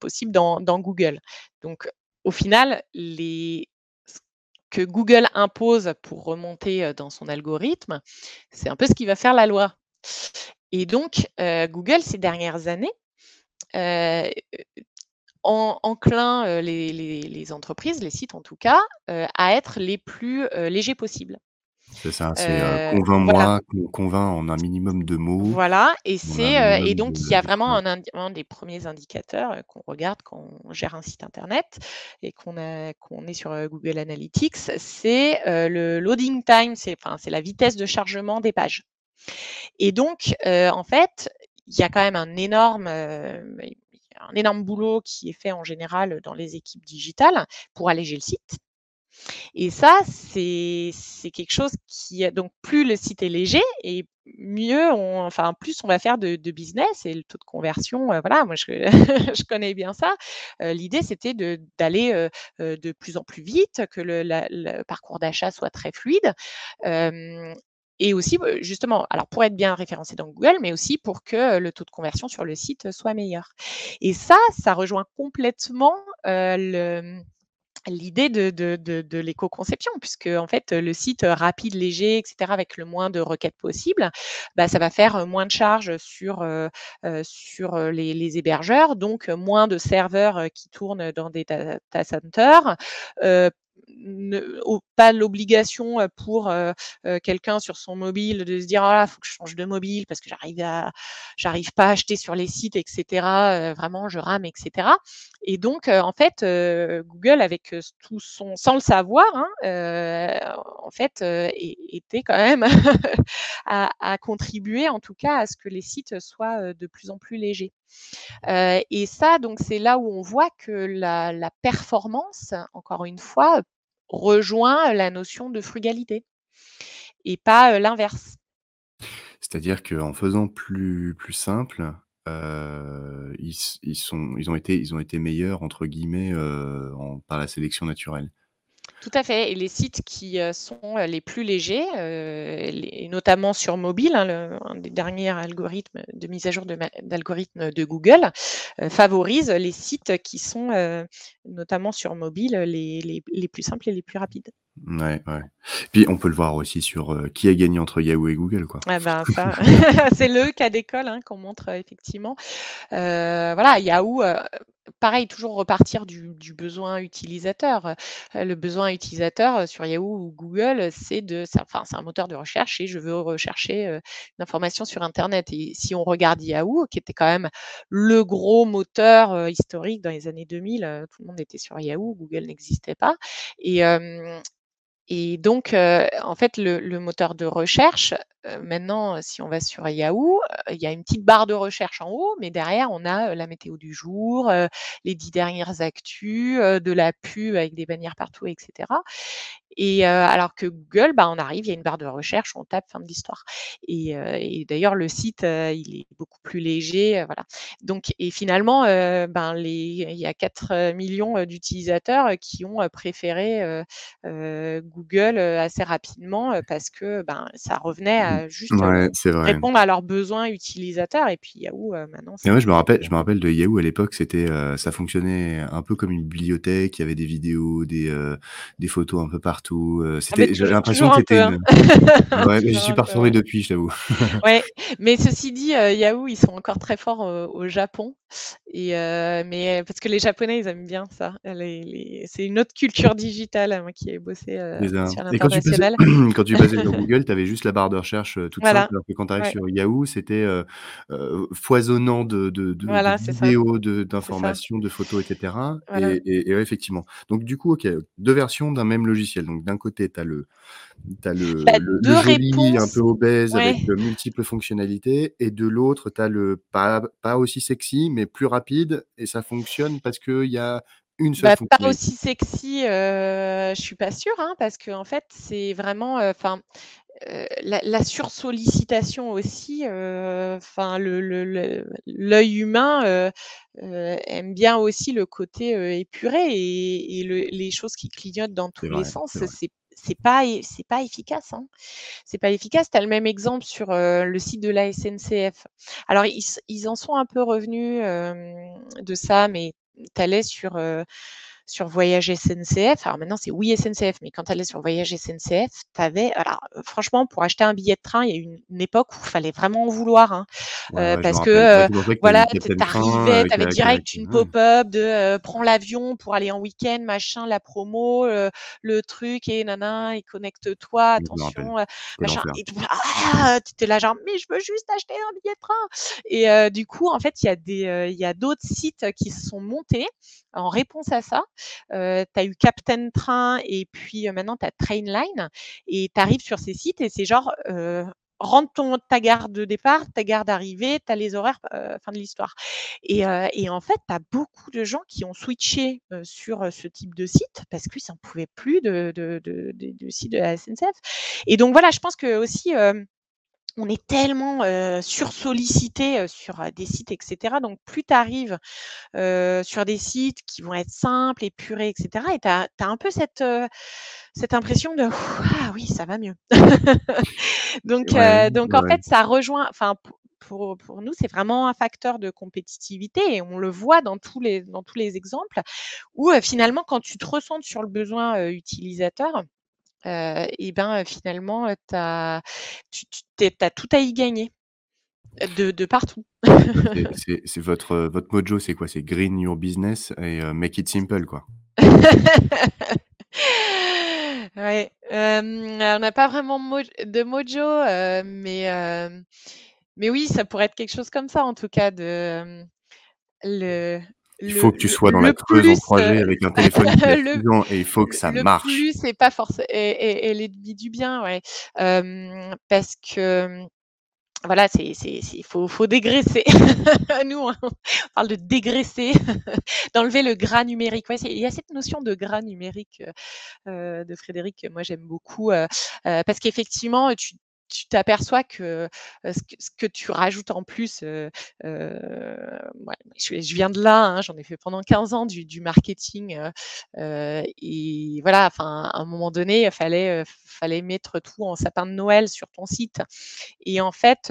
possible dans, Google. Donc, au final, les, ce que Google impose pour remonter dans son algorithme, c'est un peu ce qui va faire la loi. Et donc, Google, ces dernières années, en, enclin les, entreprises, les sites en tout cas, à être les plus légers possibles. C'est ça, c'est convainc-moi, convainc en un minimum de mots. Voilà, et c'est et donc il y a vraiment un, des premiers indicateurs qu'on regarde quand on gère un site internet et qu'on qu'on est sur Google Analytics, c'est le loading time, c'est enfin c'est la vitesse de chargement des pages. Et donc en fait, il y a quand même un énorme un énorme boulot qui est fait en général dans les équipes digitales pour alléger le site. Et ça, c'est quelque chose qui donc plus le site est léger et mieux on, enfin plus on va faire de, business et le taux de conversion, euh, voilà, moi je, connais bien ça. Euh, l'idée c'était d'aller euh, de plus en plus vite, que le parcours d'achat soit très fluide et aussi, bah, justement, alors pour être bien référencé dans Google, mais aussi pour que le taux de conversion sur le site soit meilleur. Et ça, ça rejoint complètement le, l'idée de, de, de, l'éco-conception, puisque en fait le site rapide, léger, etc., avec le moins de requêtes possible, bah, ça va faire moins de charges sur, sur les, hébergeurs, donc moins de serveurs qui tournent dans des data centers, pas l'obligation pour quelqu'un sur son mobile de se dire ah faut que je change de mobile parce que j'arrive à j'arrive pas à acheter sur les sites etc vraiment je rame etc et donc en fait Google avec tout son sans le savoir hein, en fait était quand même à, contribuer en tout cas à ce que les sites soient de plus en plus légers et ça donc c'est là où on voit que la, performance encore une fois rejoint la notion de frugalité et pas l'inverse. C'est-à-dire qu'en faisant plus, simple, ils, ont été, meilleurs, entre guillemets, par la sélection naturelle. Tout à fait. Et les sites qui sont les plus légers, et notamment sur mobile, hein, un des derniers algorithmes de mise à jour d'algorithmes de, Google, favorise les sites qui sont notamment sur mobile les, les, plus simples et les plus rapides. Ouais, ouais. Puis on peut le voir aussi sur qui a gagné entre Yahoo et Google, quoi. Ah ben, c'est le cas d'école hein, qu'on montre effectivement. voilà, Yahoo pareil, toujours repartir du, besoin utilisateur. Euh, le besoin utilisateur euh, sur Yahoo ou Google, c'est de, enfin, c'est un moteur de recherche et je veux rechercher euh, une information sur Internet. Et si on regarde Yahoo, qui était quand même le gros moteur historique dans les années 2000, tout le monde était sur Yahoo, Google n'existait pas. Et, et donc, en fait, le, moteur de recherche, maintenant, si on va sur Yahoo, il y a une petite barre de recherche en haut, mais derrière, on a la météo du jour, les dix dernières actus, de la pub avec des bannières partout, etc. Et alors que Google, bah, on arrive, il y a une barre de recherche, on tape fin de l'histoire. Et, d'ailleurs, le site, il est beaucoup plus léger, voilà. Donc, et finalement, ben, les, il y a 4 millions d'utilisateurs qui ont préféré Google assez rapidement parce que ben, ça revenait à mmh. juste répondre à leurs besoins utilisateurs. Et puis Yahoo, maintenant. je me rappelle, je me rappelle de Yahoo à l'époque, c'était, ça fonctionnait un peu comme une bibliothèque. Il y avait des vidéos, des, des photos un peu partout euh, ah, j'ai l'impression que c'était hein. ouais, j'y suis depuis, je t'avoue. ouais, mais ceci dit, euh, Yahoo, ils sont encore très forts euh, au Japon. Et mais parce que les Japonais, ils aiment bien ça. C'est une autre culture digitale, hein, moi qui ai bossé sur l'international. Quand tu passais sur Google, tu avais juste la barre de recherche toute simple, alors que quand tu arrives sur Yahoo, c'était foisonnant de, de, de, vidéos, d'informations, de, photos, etc. Et, et, effectivement. Donc du coup, ok, deux versions d'un même logiciel. Donc d'un côté, tu as le, as le, le, joli, un peu obèse avec de multiples fonctionnalités, et de l'autre, tu as le pas, pas aussi sexy, mais plus rapide, et ça fonctionne parce qu'il y a une seule bah, Pas aussi sexy, euh, je suis pas sûre, hein, parce que en fait, c'est vraiment, enfin. Euh, la, sursollicitation aussi, euh, enfin le l'œil humain aime bien aussi le côté épuré et, les choses qui clignotent dans tous les sens. C'est c'est pas c'est pas efficace. Hein. C'est pas efficace. Tu as le même exemple sur le site de la SNCF. Alors ils, en sont un peu revenus de ça, mais tu allais sur sur Voyage SNCF. Alors maintenant, c'est oui SNCF, mais quand tu allais sur Voyage SNCF, tu avais. Alors, euh, franchement, pour acheter un billet de train, il y a eu une, époque où il fallait vraiment en vouloir. Hein, euh, parce que, euh, voilà, tu arrivais, tu avais direct une pop-up de prends l'avion pour aller en week-end, machin, la promo, le truc, et nana, et connecte-toi, attention, machin. Et tu ah, étais là, genre, mais je veux juste acheter un billet de train. Et du coup, en fait, il y a des, il y a d'autres sites qui se sont montés en réponse à ça. Tu as eu Captain Train et puis maintenant tu as Trainline et tu arrives sur ces sites et c'est genre rentre ton, ta gare de départ, ta gare d'arrivée, tu as les horaires, fin de l'histoire. Et, en fait, tu as beaucoup de gens qui ont switché sur ce type de site parce qu'ils n'en pouvaient plus de, de, de, de, site de la SNCF. Et donc voilà, je pense que aussi on est tellement sursollicité sur des sites, etc. Donc, plus tu arrives sur des sites qui vont être simples, épurés, etc. Et tu as, un peu cette, cette impression de Ah oui, ça va mieux. donc, donc en fait, ça rejoint, enfin, pour, pour nous, c'est vraiment un facteur de compétitivité et on le voit dans tous les, dans tous les exemples où finalement, quand tu te ressens sur le besoin utilisateur, et ben finalement, as, tu, as tout à y gagner de, de partout. c'est votre, votre mojo, c'est quoi? C'est green your business et make it simple, quoi. Ouais, on n'a pas vraiment de mojo, mais mais oui, ça pourrait être quelque chose comme ça en tout cas de, le il faut que tu sois dans la creuse en projet avec un téléphone qui et il faut que ça marche. Le plus, c'est pas forcément et, et, l'ennemi du bien, ouais, parce que voilà, c'est, il faut, faut dégraisser. Nous, on parle de dégraisser, d'enlever le gras numérique. il y a cette notion de gras numérique euh, de Frédéric, moi j'aime beaucoup, euh, euh, parce qu'effectivement, tu, tu t'aperçois que, ce que, tu rajoutes en plus, je, viens de là, hein, j'en ai fait pendant 15 ans du, marketing, et voilà, enfin, à un moment donné, il fallait, mettre tout en sapin de Noël sur ton site. Et en fait,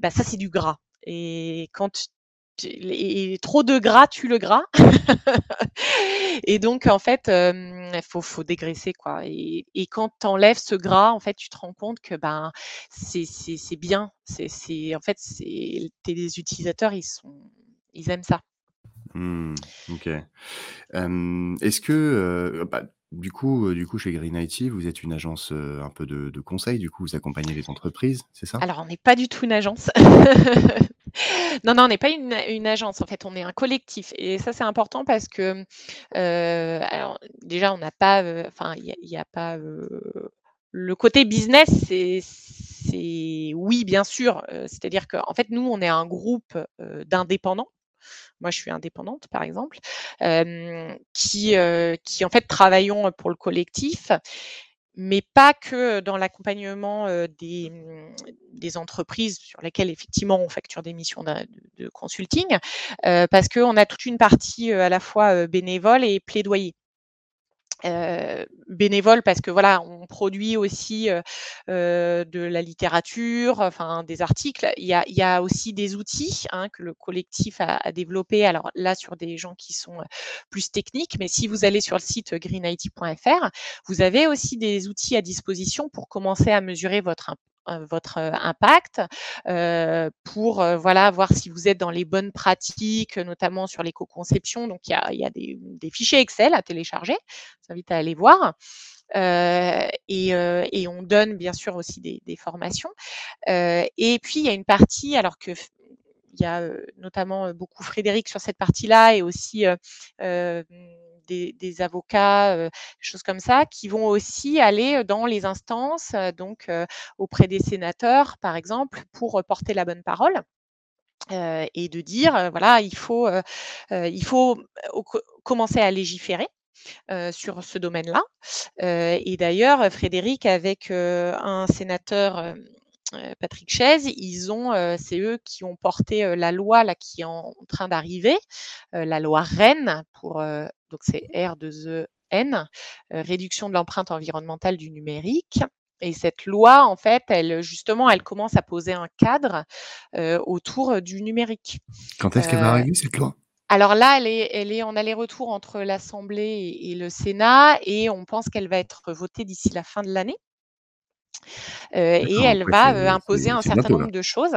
bah, ça, c'est du gras. Et quand et trop de gras tue le gras. et donc, en fait, il faut, faut, dégraisser. Quoi. Et, quand tu enlèves ce gras, en fait, tu te rends compte que ben, c'est bien. C'est en fait, tes utilisateurs, ils, sont, ils aiment ça. Mmh, ok. Est-ce que, bah, du coup, du coup, chez Green IT, vous êtes une agence un peu de, de, conseil, du coup, vous accompagnez les entreprises, c'est ça? Alors, on n'est pas du tout une agence. Non, non, on n'est pas une, agence, en fait, on est un collectif. Et ça, c'est important parce que, euh, déjà, on n'a pas, euh, enfin, il n'y a, pas. Euh, le côté business, c'est, oui, bien sûr. c'est-à-dire qu'en fait, nous, on est un groupe d'indépendants. Moi, je suis indépendante, par exemple, qui, qui, en fait, travaillons pour le collectif mais pas que dans l'accompagnement des, mmh, des, entreprises sur lesquelles effectivement on facture des missions de, consulting, parce qu'on a toute une partie à la fois bénévole et plaidoyer. Euh, bénévole parce que voilà, on produit aussi euh, euh, de la littérature, enfin des articles. Il y a, aussi des outils hein, que le collectif a, a, développé. Alors là, sur des gens qui sont plus techniques, mais si vous allez sur le site greenIT.fr, vous avez aussi des outils à disposition pour commencer à mesurer votre votre impact pour voilà voir si vous êtes dans les bonnes pratiques, notamment sur l'éco-conception. Donc il y a, il y a des, des, fichiers Excel à télécharger. Je vous invite à aller voir. Euh, et, euh, et, on donne bien sûr aussi des, des formations. Euh, et puis il y a une partie, alors que il y a notamment beaucoup Frédéric sur cette partie-là et aussi des, avocats, des choses comme ça, qui vont aussi aller dans les instances, donc auprès des sénateurs, par exemple, pour porter la bonne parole. et de dire voilà il faut commencer à légiférer sur ce domaine-là. et d'ailleurs, Frédéric, avec un sénateur Patrick Chaise, ils c'est eux qui ont porté la loi là qui est en, train d'arriver, la loi Rennes pour donc c'est R2EN, réduction de l'empreinte environnementale du numérique. Et cette loi, en fait, elle justement, elle commence à poser un cadre autour du numérique. Quand est-ce qu'elle va arriver cette loi? alors là, elle est, elle est en aller-retour entre l'Assemblée et, le Sénat et on pense qu'elle va être votée d'ici la fin de l'année. Euh, et elle va euh, imposer un certain nombre de choses.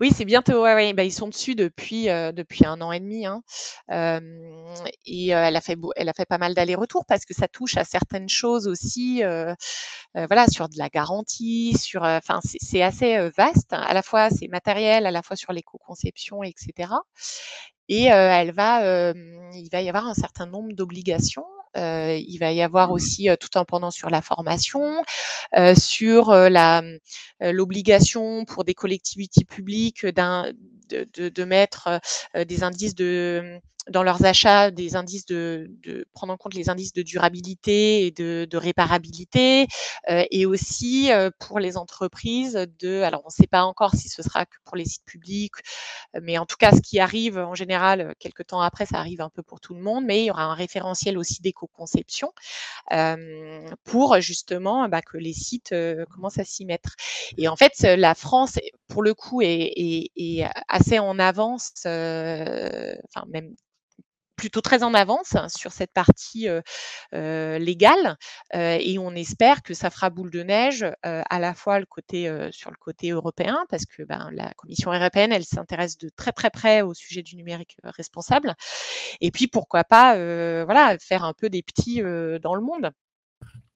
Oui, c'est bientôt. Ouais, Bah, ils sont dessus depuis euh, depuis un an et demi. Hein. et elle a fait elle a fait pas mal d'allers-retours parce que ça touche à certaines choses aussi. voilà, sur de la garantie, sur. Enfin, c'est assez vaste. À la fois, c'est matériel, à la fois sur l'éco-conception, etc. Et elle va, il va y avoir un certain nombre d'obligations il va y avoir mmh aussi tout en pendant sur la formation, sur la l'obligation pour des collectivités publiques d'un de, de, de, mettre des indices de dans leurs achats des indices de, de, prendre en compte les indices de durabilité et de, de réparabilité, euh, et aussi euh, pour les entreprises de, alors on ne sait pas encore si ce sera que pour les sites publics, mais en tout cas ce qui arrive en général quelques temps après, ça arrive un peu pour tout le monde, mais il y aura un référentiel aussi d'éco-conception euh, pour justement bah, que les sites commencent à s'y mettre. Et en fait, la France, pour le coup, est, est, est assez en avance, enfin même plutôt très en avance sur cette partie légale et on espère que ça fera boule de neige à la fois le côté sur le côté européen parce que ben, la Commission européenne elle s'intéresse de très très près au sujet du numérique responsable et puis pourquoi pas voilà faire un peu des petits dans le monde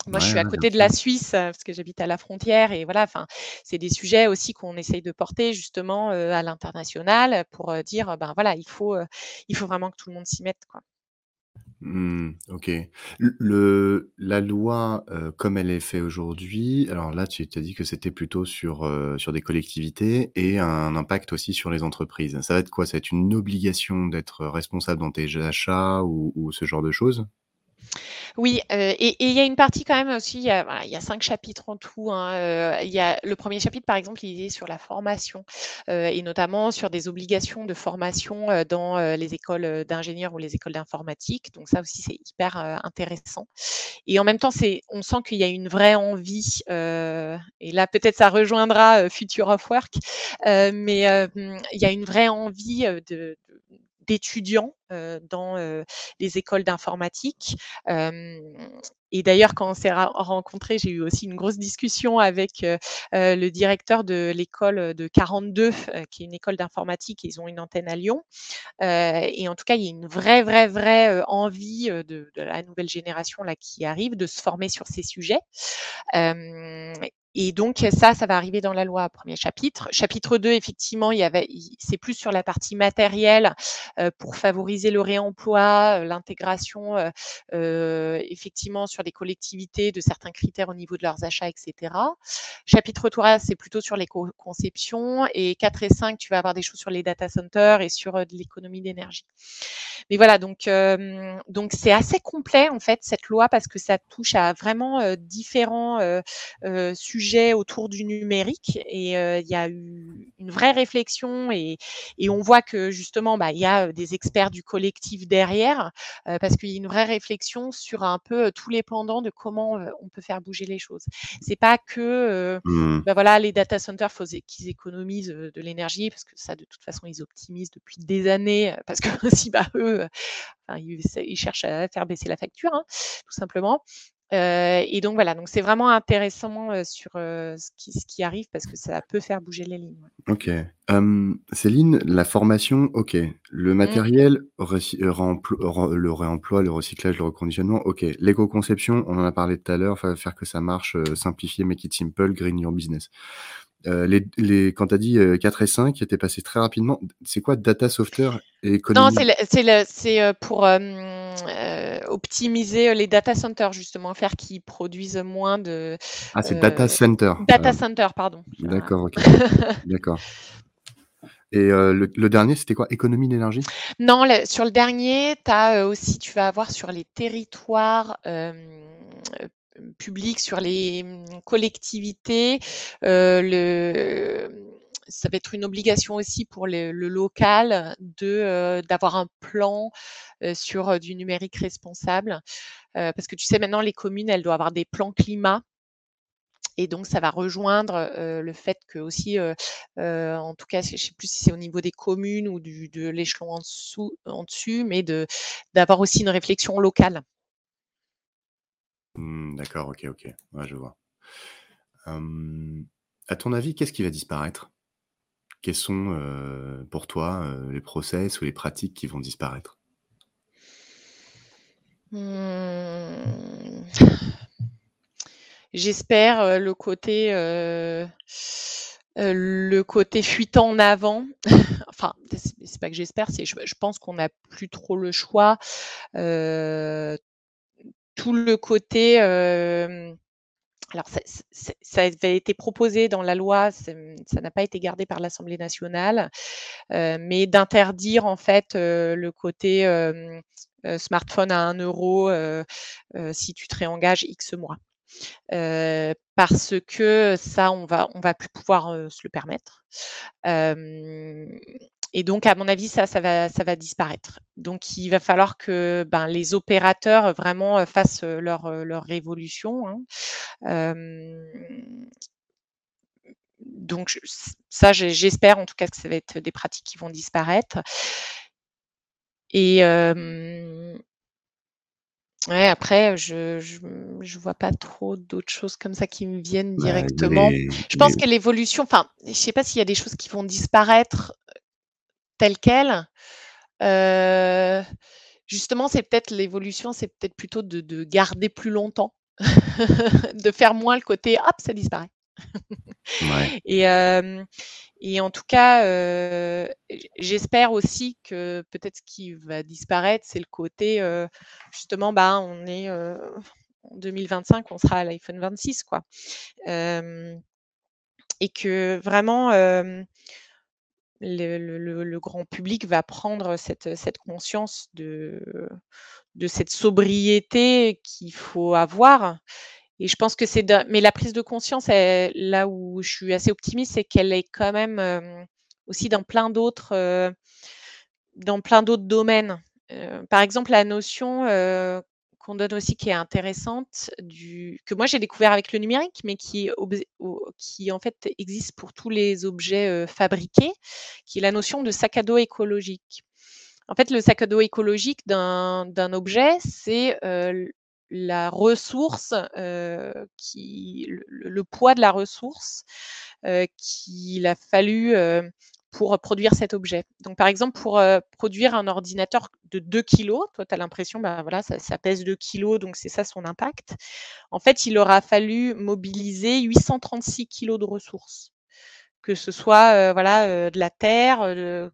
moi, je suis à côté de la Suisse parce que j'habite à la frontière et voilà, enfin, c'est des sujets aussi qu'on essaye de porter justement à l'international pour dire, ben voilà, il faut, il faut vraiment que tout le monde s'y mette, quoi. Mmh, OK. Le la loi, comme elle est faite aujourd'hui, alors là, tu as dit que c'était plutôt sur, sur des collectivités et un impact aussi sur les entreprises. Ça va être quoi? Ça va être une obligation d'être responsable dans tes achats ou ou ce genre de choses? Oui, euh, et il y a une partie quand même aussi, il y a, voilà, il y a 5 chapitres en tout. Hein, euh, y a le premier chapitre, par exemple, il est sur la formation euh, et notamment sur des obligations de formation dans les écoles d'ingénieurs ou les écoles d'informatique. Donc ça aussi, c'est hyper intéressant. Et en même temps, c'est, on sent qu'il y a une vraie envie, et là peut-être ça rejoindra Future of Work, mais il y a une vraie envie de d'étudiants dans les écoles d'informatique. et d'ailleurs, quand on s'est rencontrés, j'ai eu aussi une grosse discussion avec le directeur de l'école de 42, qui est une école d'informatique. Ils ont une antenne à Lyon. et en tout cas, il y a une vraie, vraie, vraie envie de, de, la nouvelle génération là qui arrive de se former sur ces sujets. Et donc ça, ça va arriver dans la loi, premier chapitre. Chapitre 2, effectivement, il y avait, c'est plus sur la partie matérielle euh, pour favoriser le réemploi, euh, l'intégration, euh, euh, effectivement, sur les collectivités de certains critères au niveau de leurs achats, etc. Chapitre 3, c'est plutôt sur l'éco-conception. Et 4 et 5, tu vas avoir des choses sur les data centers et sur de l'économie d'énergie. Mais voilà, donc donc c'est assez complet en fait cette loi parce que ça touche à vraiment différents sujets autour du numérique et euh, il y a eu une vraie réflexion et, et on voit que justement bah, il y a des experts du collectif derrière euh, parce qu'il y a une vraie réflexion sur un peu tous les pendants de comment on peut faire bouger les choses. C'est pas que mmh. bah, voilà les data centers faut qu'ils économisent de l'énergie parce que ça de toute façon ils optimisent depuis des années parce que si bah eux ils, cherchent à faire baisser la facture, hein, tout simplement. Euh, et donc voilà, donc c'est vraiment intéressant euh, sur euh, ce, qui, ce, qui, arrive parce que ça peut faire bouger les lignes. Ok. Céline, la formation, ok. Le mmh. matériel, le réemploi, le recyclage, le reconditionnement, ok. L'éco-conception, on en a parlé tout à l'heure, faire que ça marche, simplifier, make it simple, green your business. Les, les, quand tu as dit 4 et 5 qui étaient passés très rapidement, c'est quoi data software et économie Non, c'est pour euh, optimiser les data centers, justement, faire qu'ils produisent moins de. Ah, c'est data center. Data center, pardon. D'accord, ok. D'accord. Et euh, le, dernier, c'était quoi? Économie d'énergie? Non, sur le dernier, tu as aussi, tu vas avoir sur les territoires publics, sur les mmh, collectivités, le ça va être une obligation aussi pour le, local de euh, d'avoir un plan euh, sur euh, du numérique responsable, parce que tu sais maintenant les communes elles doivent avoir des plans climat. Et donc, ça va rejoindre le fait que aussi, en tout cas, je sais plus si c'est au niveau des communes ou du, de l'échelon en, dessous, en dessus, mais de d'avoir aussi une réflexion locale. Mmh, d'accord, ok, ok, je vois. à ton avis, qu'est-ce qui va disparaître? Quels sont, pour toi, les process ou les pratiques qui vont disparaître? Mmh. J'espère, le côté, le côté fuitant en avant. Enfin, c'est pas que j'espère, c'est je pense qu'on n'a plus trop le choix. Tout le côté, alors ça avait été proposé dans la loi, ça n'a pas été gardé par l'Assemblée nationale, mais d'interdire en fait, le côté, smartphone à 1 euro si tu te réengages X mois. parce que ça, on va on va plus pouvoir, se le permettre. Et donc à mon avis, ça, ça va ça va disparaître. Donc il va falloir que, ben, les opérateurs vraiment, fassent, leur, leur révolution, hein. donc ça, j'espère en tout cas que ça va être des pratiques qui vont disparaître. Et Ouais, après, je je vois pas trop d'autres choses comme ça qui me viennent directement. Je pense que l'évolution enfin, je sais pas s'il y a des choses qui vont disparaître, telles quelles. justement, c'est peut-être l'évolution, c'est peut-être plutôt de garder plus longtemps, de faire moins le côté: «Hop, ça disparaît». Et et en tout cas, j'espère aussi que peut-être ce qui va disparaître, c'est le côté, justement, bah, on est, en 2025, on sera à l'iPhone 26 quoi. et que vraiment, le grand public va prendre cette, conscience de cette sobriété qu'il faut avoir et je pense que c'est mais la prise de conscience, là où je suis assez optimiste, c'est qu'elle est quand même, aussi dans plein d'autres, dans plein d'autres domaines. par exemple, la notion, qu'on donne aussi qui est intéressante du que moi j'ai découvert avec le numérique, mais qui qui en fait existe pour tous les objets, fabriqués, qui est la notion de sac à dos écologique. En fait, le sac à dos écologique d'un objet, c'est, la ressource, qui le poids de la ressource, qu'il a fallu, pour produire cet objet. Donc par exemple, pour, produire un ordinateur de 2 kilos, toi tu as l'impression, bah, voilà, ça pèse 2 kilos, donc c'est ça son impact. En fait, il aura fallu mobiliser 836 kilos de ressources. Que ce soit, voilà, de la terre,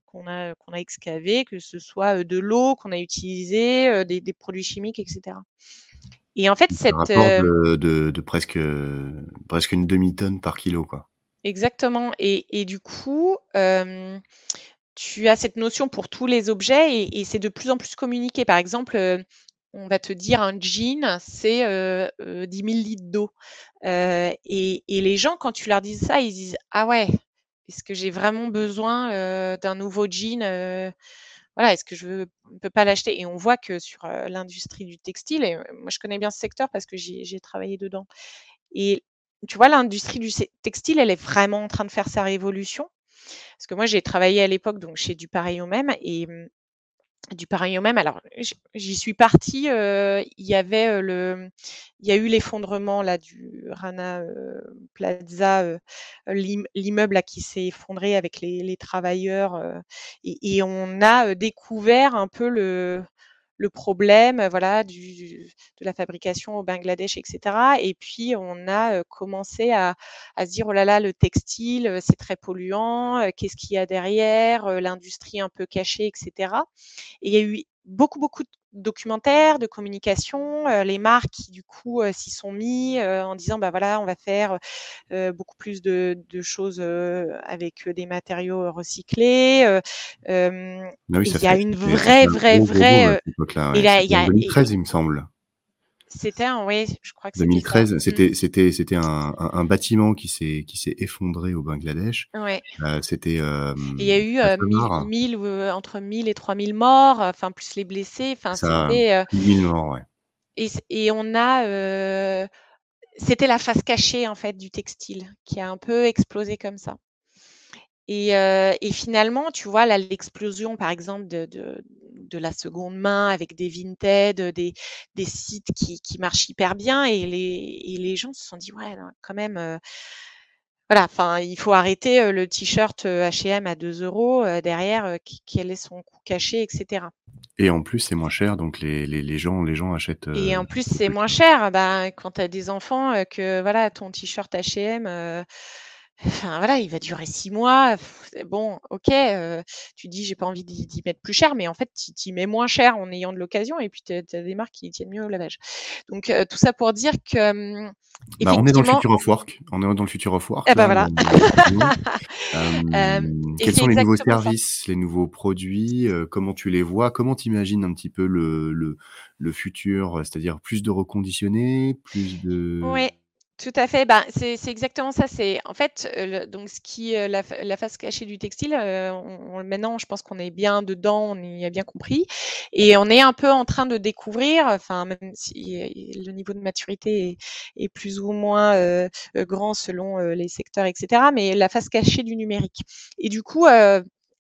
qu'on a qu'on a excavé, que ce soit, de l'eau qu'on a utilisée, des des produits chimiques etc. Et en fait, cette. Un de, de, presque, presque une demi-tonne par kilo, quoi. Exactement. Et, du coup, tu as cette notion pour tous les objets et, c'est de plus en plus communiqué. Par exemple, on va te dire un jean, c'est euh, 10 000 litres d'eau. et, et, les gens, quand tu leur dis ça, ils disent Ah ouais, est-ce que j'ai vraiment besoin d'un nouveau jean voilà, est-ce que je ne peux pas l'acheter? Et on voit que sur l'industrie du textile, et moi je connais bien ce secteur parce que j'ai travaillé dedans. Et tu vois, l'industrie du textile, elle est vraiment en train de faire sa révolution. Parce que moi, j'ai travaillé à l'époque donc chez Du Pareil au même et mmh, du pareil au même. Alors, j'y suis partie, il y avait, le il y a eu l'effondrement là du Rana, Plaza, l'immeuble qui s'est effondré avec les travailleurs, et on a, découvert un peu le le problème, voilà, du, de la fabrication au Bangladesh, etc. Et puis, on a commencé à, à se dire, oh là là, le textile, c'est très polluant, qu'est-ce qu'il y a derrière, l'industrie un peu cachée, etc. Et il y a eu beaucoup, beaucoup de documentaires, de communication, les marques qui du coup s'y sont mis en disant bah voilà on va faire beaucoup plus de, de choses avec des matériaux recyclés. Bah il y a une vraie, vraie, vraie. il y a, 2013 il me semble. C'était un, oui, je crois que 2013, c'était, mmh. c'était, c'était un, un, bâtiment qui s'est, qui s'est effondré au Bangladesh. Ouais. Euh, c'était. Euh, il y a eu euh, 1000, euh, entre 1000 et 3000 morts, enfin plus les blessés. Enfin, c'était. 1000 morts, ouais. Et, et on a, c'était la face cachée en fait du textile qui a un peu explosé comme ça. Et, et finalement, tu vois, l'explosion, par exemple, de, de, de, la seconde main avec des Vinted, des, des sites qui, qui, marchent hyper bien, et les, et les gens se sont dit, ouais, quand même, voilà, enfin, il faut arrêter le t-shirt H&M à 2 euros derrière, quel est son coût caché, etc. Et en plus, c'est moins cher, donc les, les, les, gens, les gens achètent. et en plus, c'est moins cher. Bah, quand tu as des enfants, que voilà, ton t-shirt H&M Enfin voilà, il va durer 6 mois. Bon, OK, heu, tu dis: «J'ai pas envie d'y mettre plus cher», mais en fait, tu y mets moins cher en ayant de l'occasion et puis tu as des marques qui tiennent mieux au lavage. Donc heu, tout ça pour dire que, Bah, on est dans le future of work. On est dans le future of work bah, là, voilà. et quels sont les nouveaux ça. services, les nouveaux produits? Comment tu les vois? Comment tu imagines un petit peu le le le futur? C'est-à-dire plus de reconditionnés, plus de Ouais, tout à fait. Ben, c'est exactement ça. C'est en fait, le donc ce qui, heu, la fa la face cachée du textile, heu, on maintenant, je pense qu'on est bien dedans, on y a bien compris et on est un peu en train de découvrir, enfin, même si euh, le niveau de maturité est plus ou moins, grand selon, les secteurs et cetera, mais la face cachée du numérique et du coup,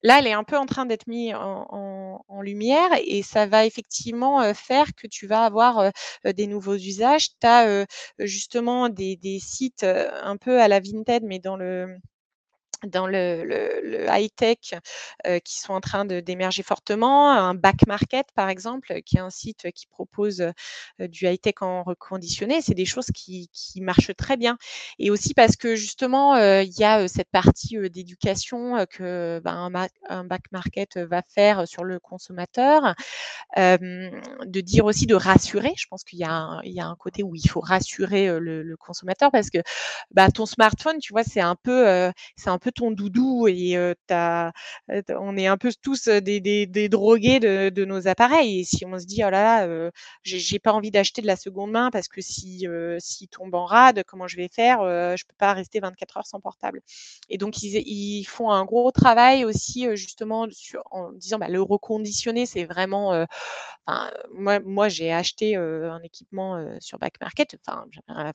là, elle est un peu en train d'être mis en lumière et ça va effectivement, faire que tu vas avoir, des nouveaux usages. Tu as, justement des des sites, un peu à la Vinted, mais dans le dans le le le high-tech, heu, qui sont en train d'émerger fortement. Un Back Market, par exemple, qui est un site qui propose, heu, du high-tech en reconditionné. C'est des choses qui qui marchent très bien et aussi parce que justement, heu, il y a, heu, cette partie, d'éducation, que, ben, un Back Market, va faire sur le consommateur. De dire aussi de rassurer. Je pense qu'il y y a un côté où il faut rassurer, le le consommateur parce que, bah, ton smartphone, tu vois, c'est un peu, c'est un peu ton doudou et as, on est un peu tous, des des des drogués de de nos appareils et si on se dit: «Oh là là, j'ai pas envie d'acheter de la seconde main parce que si, heu, s'il tombe en rade, comment je vais faire? Je peux pas rester 24 heures sans portable» et donc ils ils font un gros travail aussi, justement sur en disant: «Bah, le reconditionner, c'est vraiment, Enfin, moi moi j'ai acheté, un équipement, sur Back Market, enfin,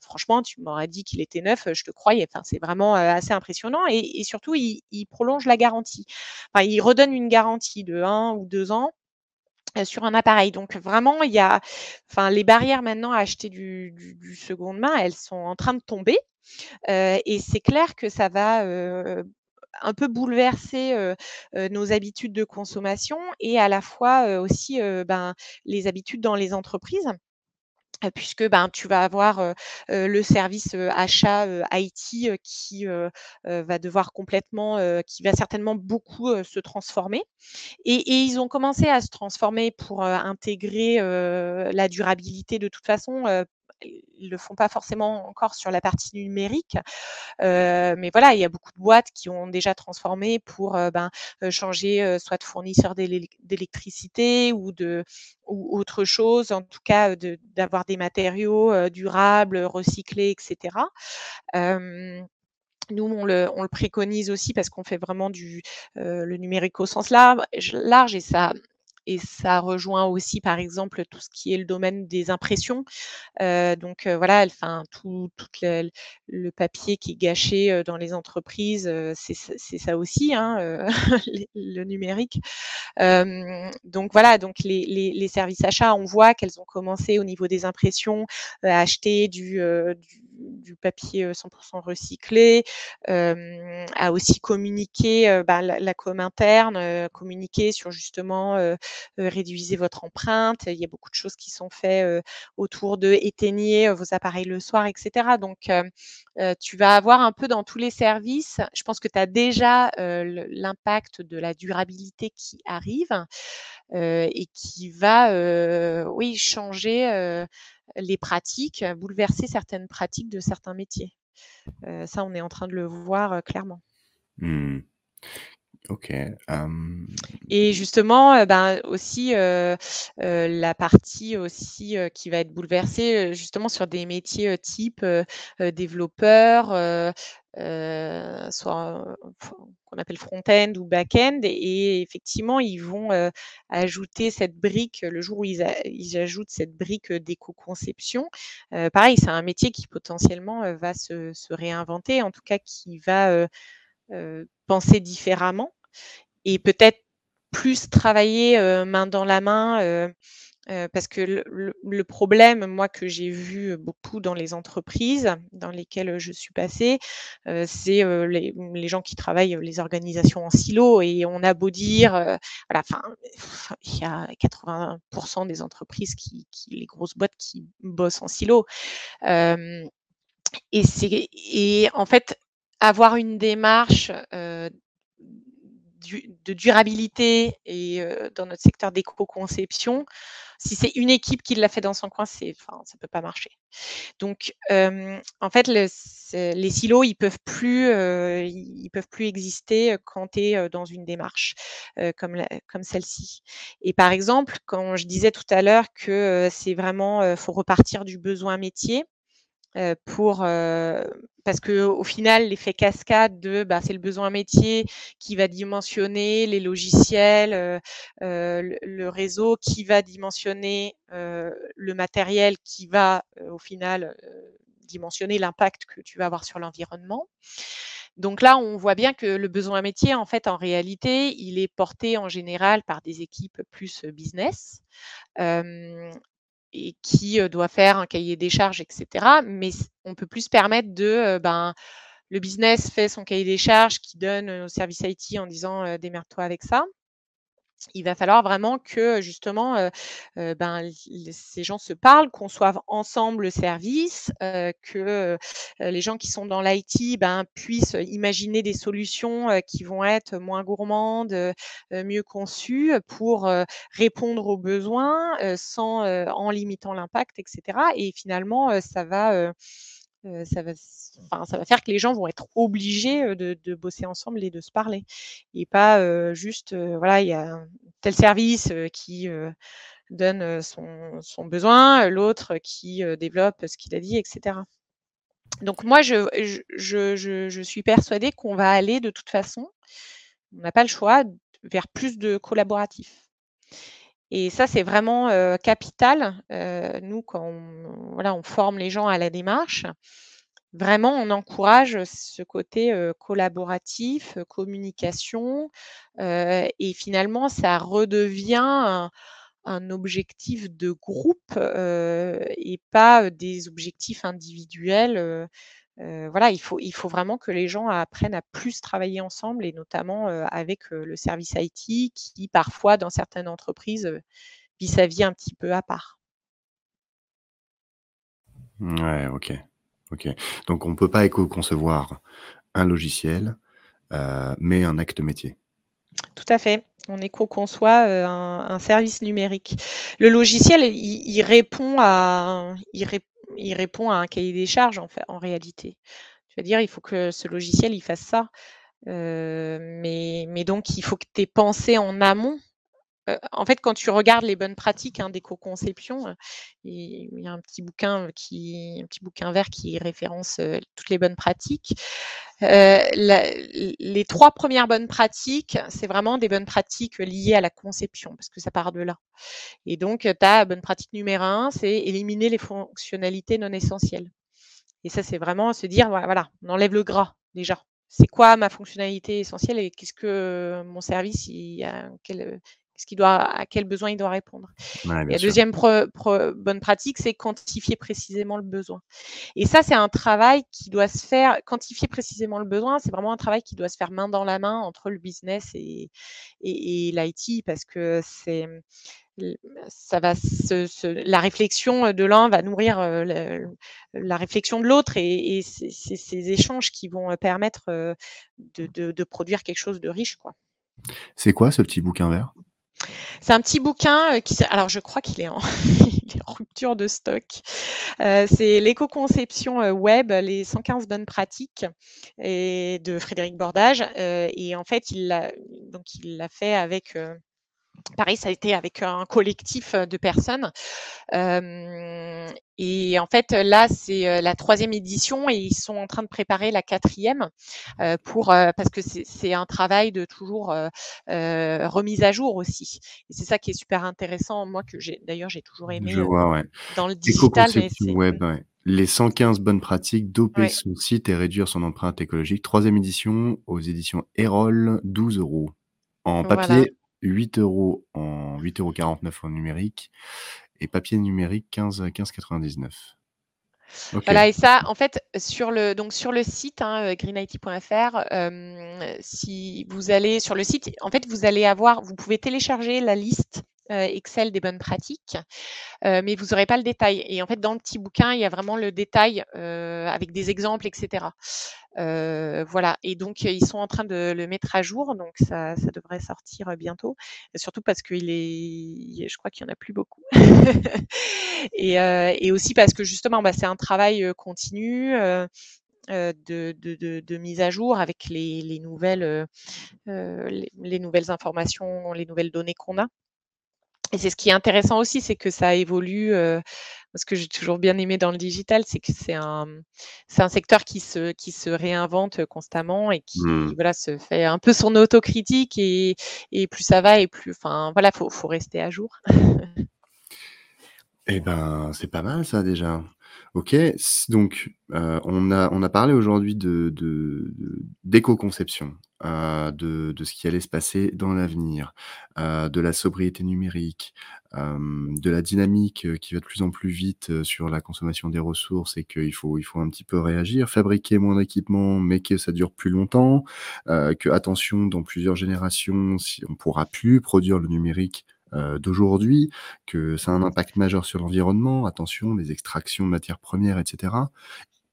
franchement, tu m'aurais dit qu'il était neuf, je te croyais. C'est vraiment, assez impressionnant et surtout, il prolonge la garantie. Il redonne une garantie de un ou 2 ans, heu, sur un appareil. Donc vraiment, il y a enfin, les barrières maintenant à acheter du du du seconde main, elles sont en train de tomber, heu et c'est clair que ça va, heu, un peu bouleverser, nos habitudes de consommation et à la fois, aussi, ben, les habitudes dans les entreprises. Heu, puisque, ben, tu vas avoir, le service, achat, heu, IT, qui, va devoir complètement, qui va certainement beaucoup, se transformer. Et ils ont commencé à se transformer pour, intégrer, la durabilité de toute façon, ils le font pas forcément encore sur la partie numérique, Heu, mais voilà, il y a beaucoup de boîtes qui ont déjà transformé pour, heu, ben, heu, changer, heu, soit de fournisseur d'élec d'électricité ou de ou autre chose, en tout cas, d'avoir des matériaux, heu, durables, recyclés et cetera. Hem, nous, on le on le préconise aussi parce qu'on fait vraiment du, heu, le numérique au sens large large et ça et ça rejoint aussi, par exemple, tout ce qui est le domaine des impressions. Heu, donc heu, voilà, enfin tout toute le le papier qui est gâché, dans les entreprises, c'est ça aussi, hein, les le numérique. Donc voilà, donc les les les services achats, on voit qu'elles ont commencé au niveau des impressions, à acheter du, du du papier, heu, 100 recyclé, hem, à aussi communiquer, heu, bah, la la com interne, heu, communiquer sur justement, réduisez votre empreinte. Il y a beaucoup de choses qui sont faits, heu, autour de éteignez, vos appareils le soir et cetera. Donc, tu vas avoir un peu dans tous les services je pense que tu as déjà, l'impact de la durabilité qui arrive, et qui va, oui, changer, les pratiques, bouleverser certaines pratiques de certains métiers. Heu, ça, on est en train de le voir, heu, clairement. mmh, OK, Et justement, heu, ben, aussi, la partie aussi, qui va être bouleversée, justement sur des métiers, type, développeur, soit, f qu'on appelle front-end ou back-end et effectivement, ils vont, ajouter cette brique, le jour où ils a ils ajoutent cette brique, d'éco-conception. Pareil, c'est un métier qui potentiellement, va se se réinventer, en tout cas qui va, penser différemment et peut-être plus travailler, heu, main dans la main, heu heu, parce que le problème, moi, que j'ai vu, beaucoup dans les entreprises dans lesquelles, je suis passée, c'est, les gens qui travaillent, les organisations en silo et on a beau dire, voilà, enfin, il y a 80 des entreprises qui les grosses boîtes qui bossent en silo. Et et en fait, avoir une démarche de durabilité et dans notre secteur d'éco-conception, si c'est une équipe qui l'a fait dans son coin, enfin, ça peut pas marcher. Donc, en fait, les silos, ils peuvent plus, ils peuvent plus exister quand tu es dans une démarche comme, comme celle-ci. Et par exemple, quand je disais tout à l'heure que c'est vraiment, faut repartir du besoin métier pour parce que au final l'effet cascade de bah, c'est le besoin métier qui va dimensionner les logiciels, le, réseau qui va dimensionner le matériel qui va au final dimensionner l'impact que tu vas avoir sur l'environnement. Donc là, on voit bien que le besoin métier, en fait, en réalité, il est porté en général par des équipes plus business et qui doit faire un cahier des charges, etc. Mais on peut plus se permettre de, ben, le business fait son cahier des charges qui donne au service IT en disant démerde-toi avec ça il va falloir vraiment que justement ben, ces gens se parlent, qu'on soit ensemble le service, que les gens qui sont dans l'IT ben, puissent imaginer des solutions qui vont être moins gourmandes, mieux conçues pour répondre aux besoins sans en limitant l'impact, etc. Et finalement, ça va ça va, ça va faire que les gens vont être obligés de, bosser ensemble et de se parler. Et pas juste, voilà, il y a tel service qui donne son, besoin, l'autre qui développe ce qu'il a dit, etc. Donc moi, je, je suis persuadée qu'on va aller de toute façon, on n'a pas le choix, vers plus de collaboratifs. Et ça, c'est vraiment capital. nous, quand on, voilà, on forme les gens à la démarche, vraiment, on encourage ce côté collaboratif, communication, et finalement, ça redevient un, objectif de groupe et pas des objectifs individuels. Voilà, il faut, il faut vraiment que les gens apprennent à plus travailler ensemble et notamment avec le service IT qui, parfois, dans certaines entreprises, vit sa vie un petit peu à part. Ouais, ok. Ok. Donc on ne peut pas éco-concevoir un logiciel, mais un acte métier. Tout à fait. On éco-conçoit un, service numérique. Le logiciel, il, répond à, il, répond à un cahier des charges en, fait, en réalité. Tu veux dire, il faut que ce logiciel, il fasse ça. mais, mais donc, il faut que tu aies pensé en amont en fait, quand tu regardes les bonnes pratiques hein, d'éco-conception, il y a un petit bouquin vert qui référence toutes les bonnes pratiques. les trois premières bonnes pratiques, c'est vraiment des bonnes pratiques liées à la conception, parce que ça part de là. Et donc, ta bonne pratique numéro un, c'est éliminer les fonctionnalités non essentielles. Et ça, c'est vraiment se dire, voilà, on enlève le gras déjà c'est quoi ma fonctionnalité essentielle et qu'est-ce que mon service, il, ce doit, à quel besoin il doit répondre. la deuxième bonne pratique, c'est quantifier précisément le besoin. Et ça, c'est un travail qui doit se faire, quantifier précisément le besoin, c'est vraiment un travail qui doit se faire main dans la main entre le business et, et, l'IT parce que c'est ça va la réflexion de l'un va nourrir la, réflexion de l'autre et, c'est ces échanges qui vont permettre de, de, produire quelque chose de riche. quoi. C'est quoi ce petit bouquin vert? C'est un petit bouquin qui, alors je crois qu'il est, en rupture de stock. c'est l'éco-conception web, les 115 bonnes pratiques de Frédéric Bordage. et en fait, il l'a donc il l'a fait avec Pareil, ça a été avec un collectif de personnes. et en fait, là, c'est la troisième édition et ils sont en train de préparer la quatrième pour parce que c'est un travail de toujours remise à jour aussi. Et c'est ça qui est super intéressant, moi que j'ai d'ailleurs j'ai toujours aimé dans le digital. web, Les 115 bonnes pratiques, doper son site et réduire son empreinte écologique. Troisième édition aux éditions Erol, 12 euros. En papier, 8 euros en 8,49 euros en numérique et papier numérique 15 15,99 Voilà, et ça, en fait, sur le, donc sur le site hein, greenIT.fr, si vous allez sur le site, en fait, vous allez avoir, vous pouvez télécharger la liste Excel des bonnes pratiques, mais vous n'aurez pas le détail. Et en fait, dans le petit bouquin, il y a vraiment le détail avec des exemples, etc. voilà. Et donc, ils sont en train de le mettre à jour, donc ça, devrait sortir bientôt. surtout parce qu'il est, je crois qu'il y en a plus beaucoup. et, aussi parce que justement, bah, c'est un travail continu. de, mise à jour avec les, nouvelles informations, les nouvelles données qu'on a. Et c'est ce qui est intéressant aussi, c'est que ça évolue. ce que j'ai toujours bien aimé dans le digital, c'est que c'est un, c'est un secteur qui se, qui se réinvente constamment et qui mmh. voilà, se fait un peu son autocritique et, et plus ça va et plus, enfin voilà, faut, faut rester à jour. eh ben, c'est pas mal ça déjà. Ok, donc on, a, on a parlé aujourd'hui de, d'éco-conception, de, de, ce qui allait se passer dans l'avenir, de la sobriété numérique, de la dynamique qui va de plus en plus vite sur la consommation des ressources et qu'il faut, il faut un petit peu réagir, fabriquer moins d'équipements mais que ça dure plus longtemps, que attention, dans plusieurs générations, si on pourra plus produire le numérique euh, d'aujourd'hui, que ça a un impact majeur sur l'environnement, attention, les extractions de matières premières, etc.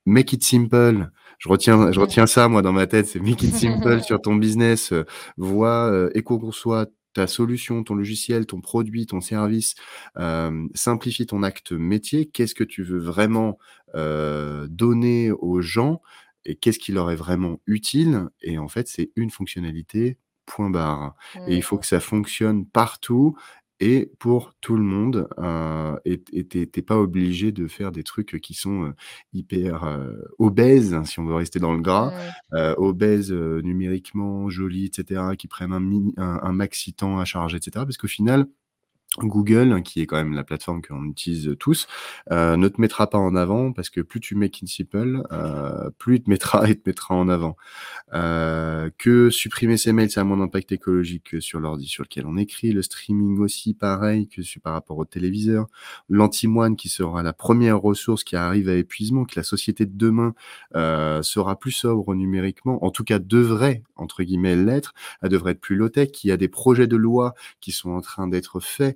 Make it simple. Je retiens, je retiens ça, moi, dans ma tête. C'est make it simple sur ton business. Euh, vois euh, éco-conçoit ta solution, ton logiciel, ton produit, ton service. Euh, simplifie ton acte métier. Qu'est-ce que tu veux vraiment donner aux gens et qu'est-ce qui leur est vraiment utile? Et en fait, c'est une fonctionnalité point barre. Et il faut que ça fonctionne partout et pour tout le monde. Euh, et t'es pas obligé de faire des trucs qui sont euh, hyper euh, obèses, hein, si on veut rester dans le gras, euh, obèses numériquement, jolis, etc., qui prennent un, un, un maxi temps à charger, etc. Parce qu'au final, Google, qui est quand même la plateforme qu'on utilise tous, euh, ne te mettra pas en avant parce que plus tu mets simple, euh, plus il te mettra et te mettra en avant. Euh, que supprimer ses mails, ça a moins d'impact écologique que sur l'ordi sur lequel on écrit. Le streaming aussi, pareil que par rapport au téléviseur. L'antimoine qui sera la première ressource qui arrive à épuisement, que la société de demain sera plus sobre numériquement, en tout cas devrait, entre guillemets, l'être. Elle devrait être plus low-tech. Il y a des projets de loi qui sont en train d'être faits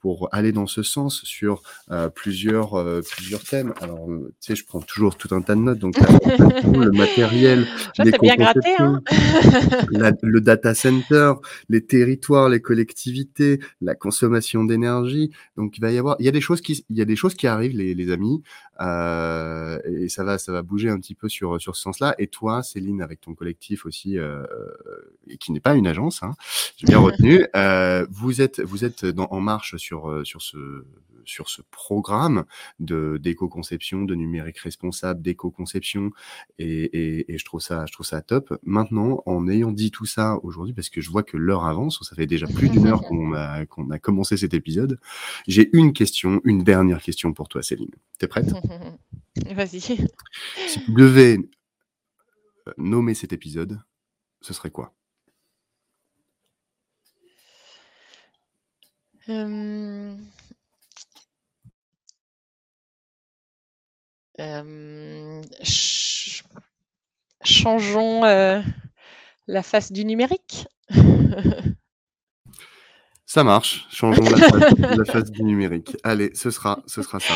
pour aller dans ce sens sur euh, plusieurs, euh, plusieurs thèmes. Alors, euh, tu sais, je prends toujours tout un tas de notes, donc le matériel, les bien gratté, hein le data center, les territoires, les collectivités, la consommation d'énergie. Donc, il va y avoir, il y a des choses qui, il y a des choses qui arrivent, les, les amis, et ça va, ça va bouger un petit peu sur, sur ce sens-là. Et toi, Céline, avec ton collectif aussi, et qui n'est pas une agence, hein, j'ai bien retenu, vous êtes, vous êtes dans, en marche sur sur, euh, sur ce sur ce programme de d'éco-conception, de numérique responsable, d'éco-conception, et, et, je trouve ça, je trouve ça top. Maintenant, en ayant dit tout ça aujourd'hui, parce que je vois que l'heure avance, ça fait déjà plus d'une heure qu'on a qu'on a commencé cet épisode, j'ai une question, une dernière question pour toi, Céline. T'es prête? Vas-y. Si tu devais euh, nommer cet épisode, ce serait quoi? Changeons la face du numérique. Ça marche, changeons la face, du numérique. Allez, ce sera, ce sera ça.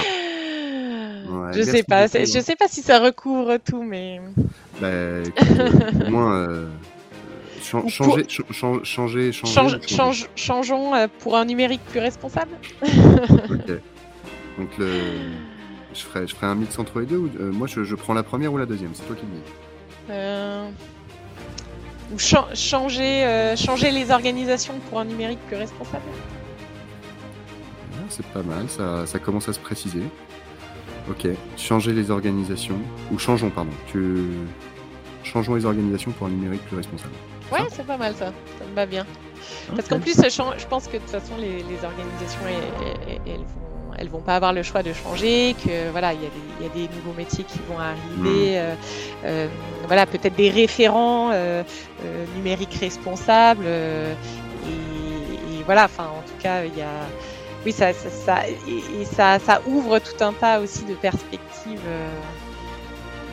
je sais pas, je sais pas si ça recouvre tout, mais. Bah, au moins, changer, changer, changer, changeons euh, pour un numérique plus responsable. ok. Donc le... je, ferai, je ferai un mix entre les deux ou euh, moi je, je, prends la première ou la deuxième, c'est toi qui me dis. Euh... Ou changer, changer les organisations pour un numérique plus responsable. c'est pas mal, ça, ça commence à se préciser. Ok, changer les organisations, ou changeons, pardon, tu... changeons les organisations pour un numérique plus responsable. Ouais, c'est pas mal ça, ça me va bien. Parce qu'en plus, je pense que de toute façon, les, organisations, elles, vont, elles vont pas avoir le choix de changer, que voilà, il y, a des nouveaux métiers qui vont arriver, mm. euh, euh, voilà, peut-être des référents euh, numériques responsables, et, voilà, enfin, en tout cas, il y a, oui, ça, ça, et, ça, ça ouvre tout un tas aussi de perspectives,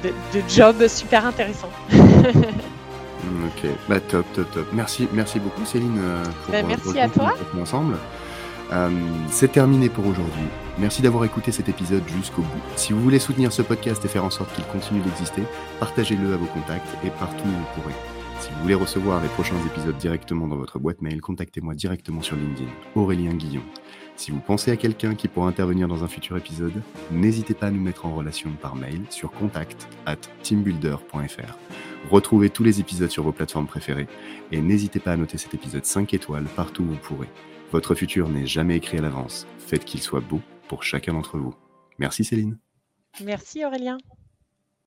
de, de jobs super intéressants. Ok, bah top, top, top. Merci, merci beaucoup Céline euh, pour, bah, merci à toi. ensemble. Euh, c'est terminé pour aujourd'hui. Merci d'avoir écouté cet épisode jusqu'au bout. Si vous voulez soutenir ce podcast et faire en sorte qu'il continue d'exister, partagez-le à vos contacts et partout où vous pourrez. Si vous voulez recevoir les prochains épisodes directement dans votre boîte mail, contactez-moi directement sur LinkedIn, Aurélien Guillon. Si vous pensez à quelqu'un qui pourra intervenir dans un futur épisode, n'hésitez pas à nous mettre en relation par mail sur contact at teambuilder.fr. Retrouvez tous les épisodes sur vos plateformes préférées et n'hésitez pas à noter cet épisode 5 étoiles partout où vous pourrez. Votre futur n'est jamais écrit à l'avance. Faites qu'il soit beau pour chacun d'entre vous. Merci Céline. Merci Aurélien.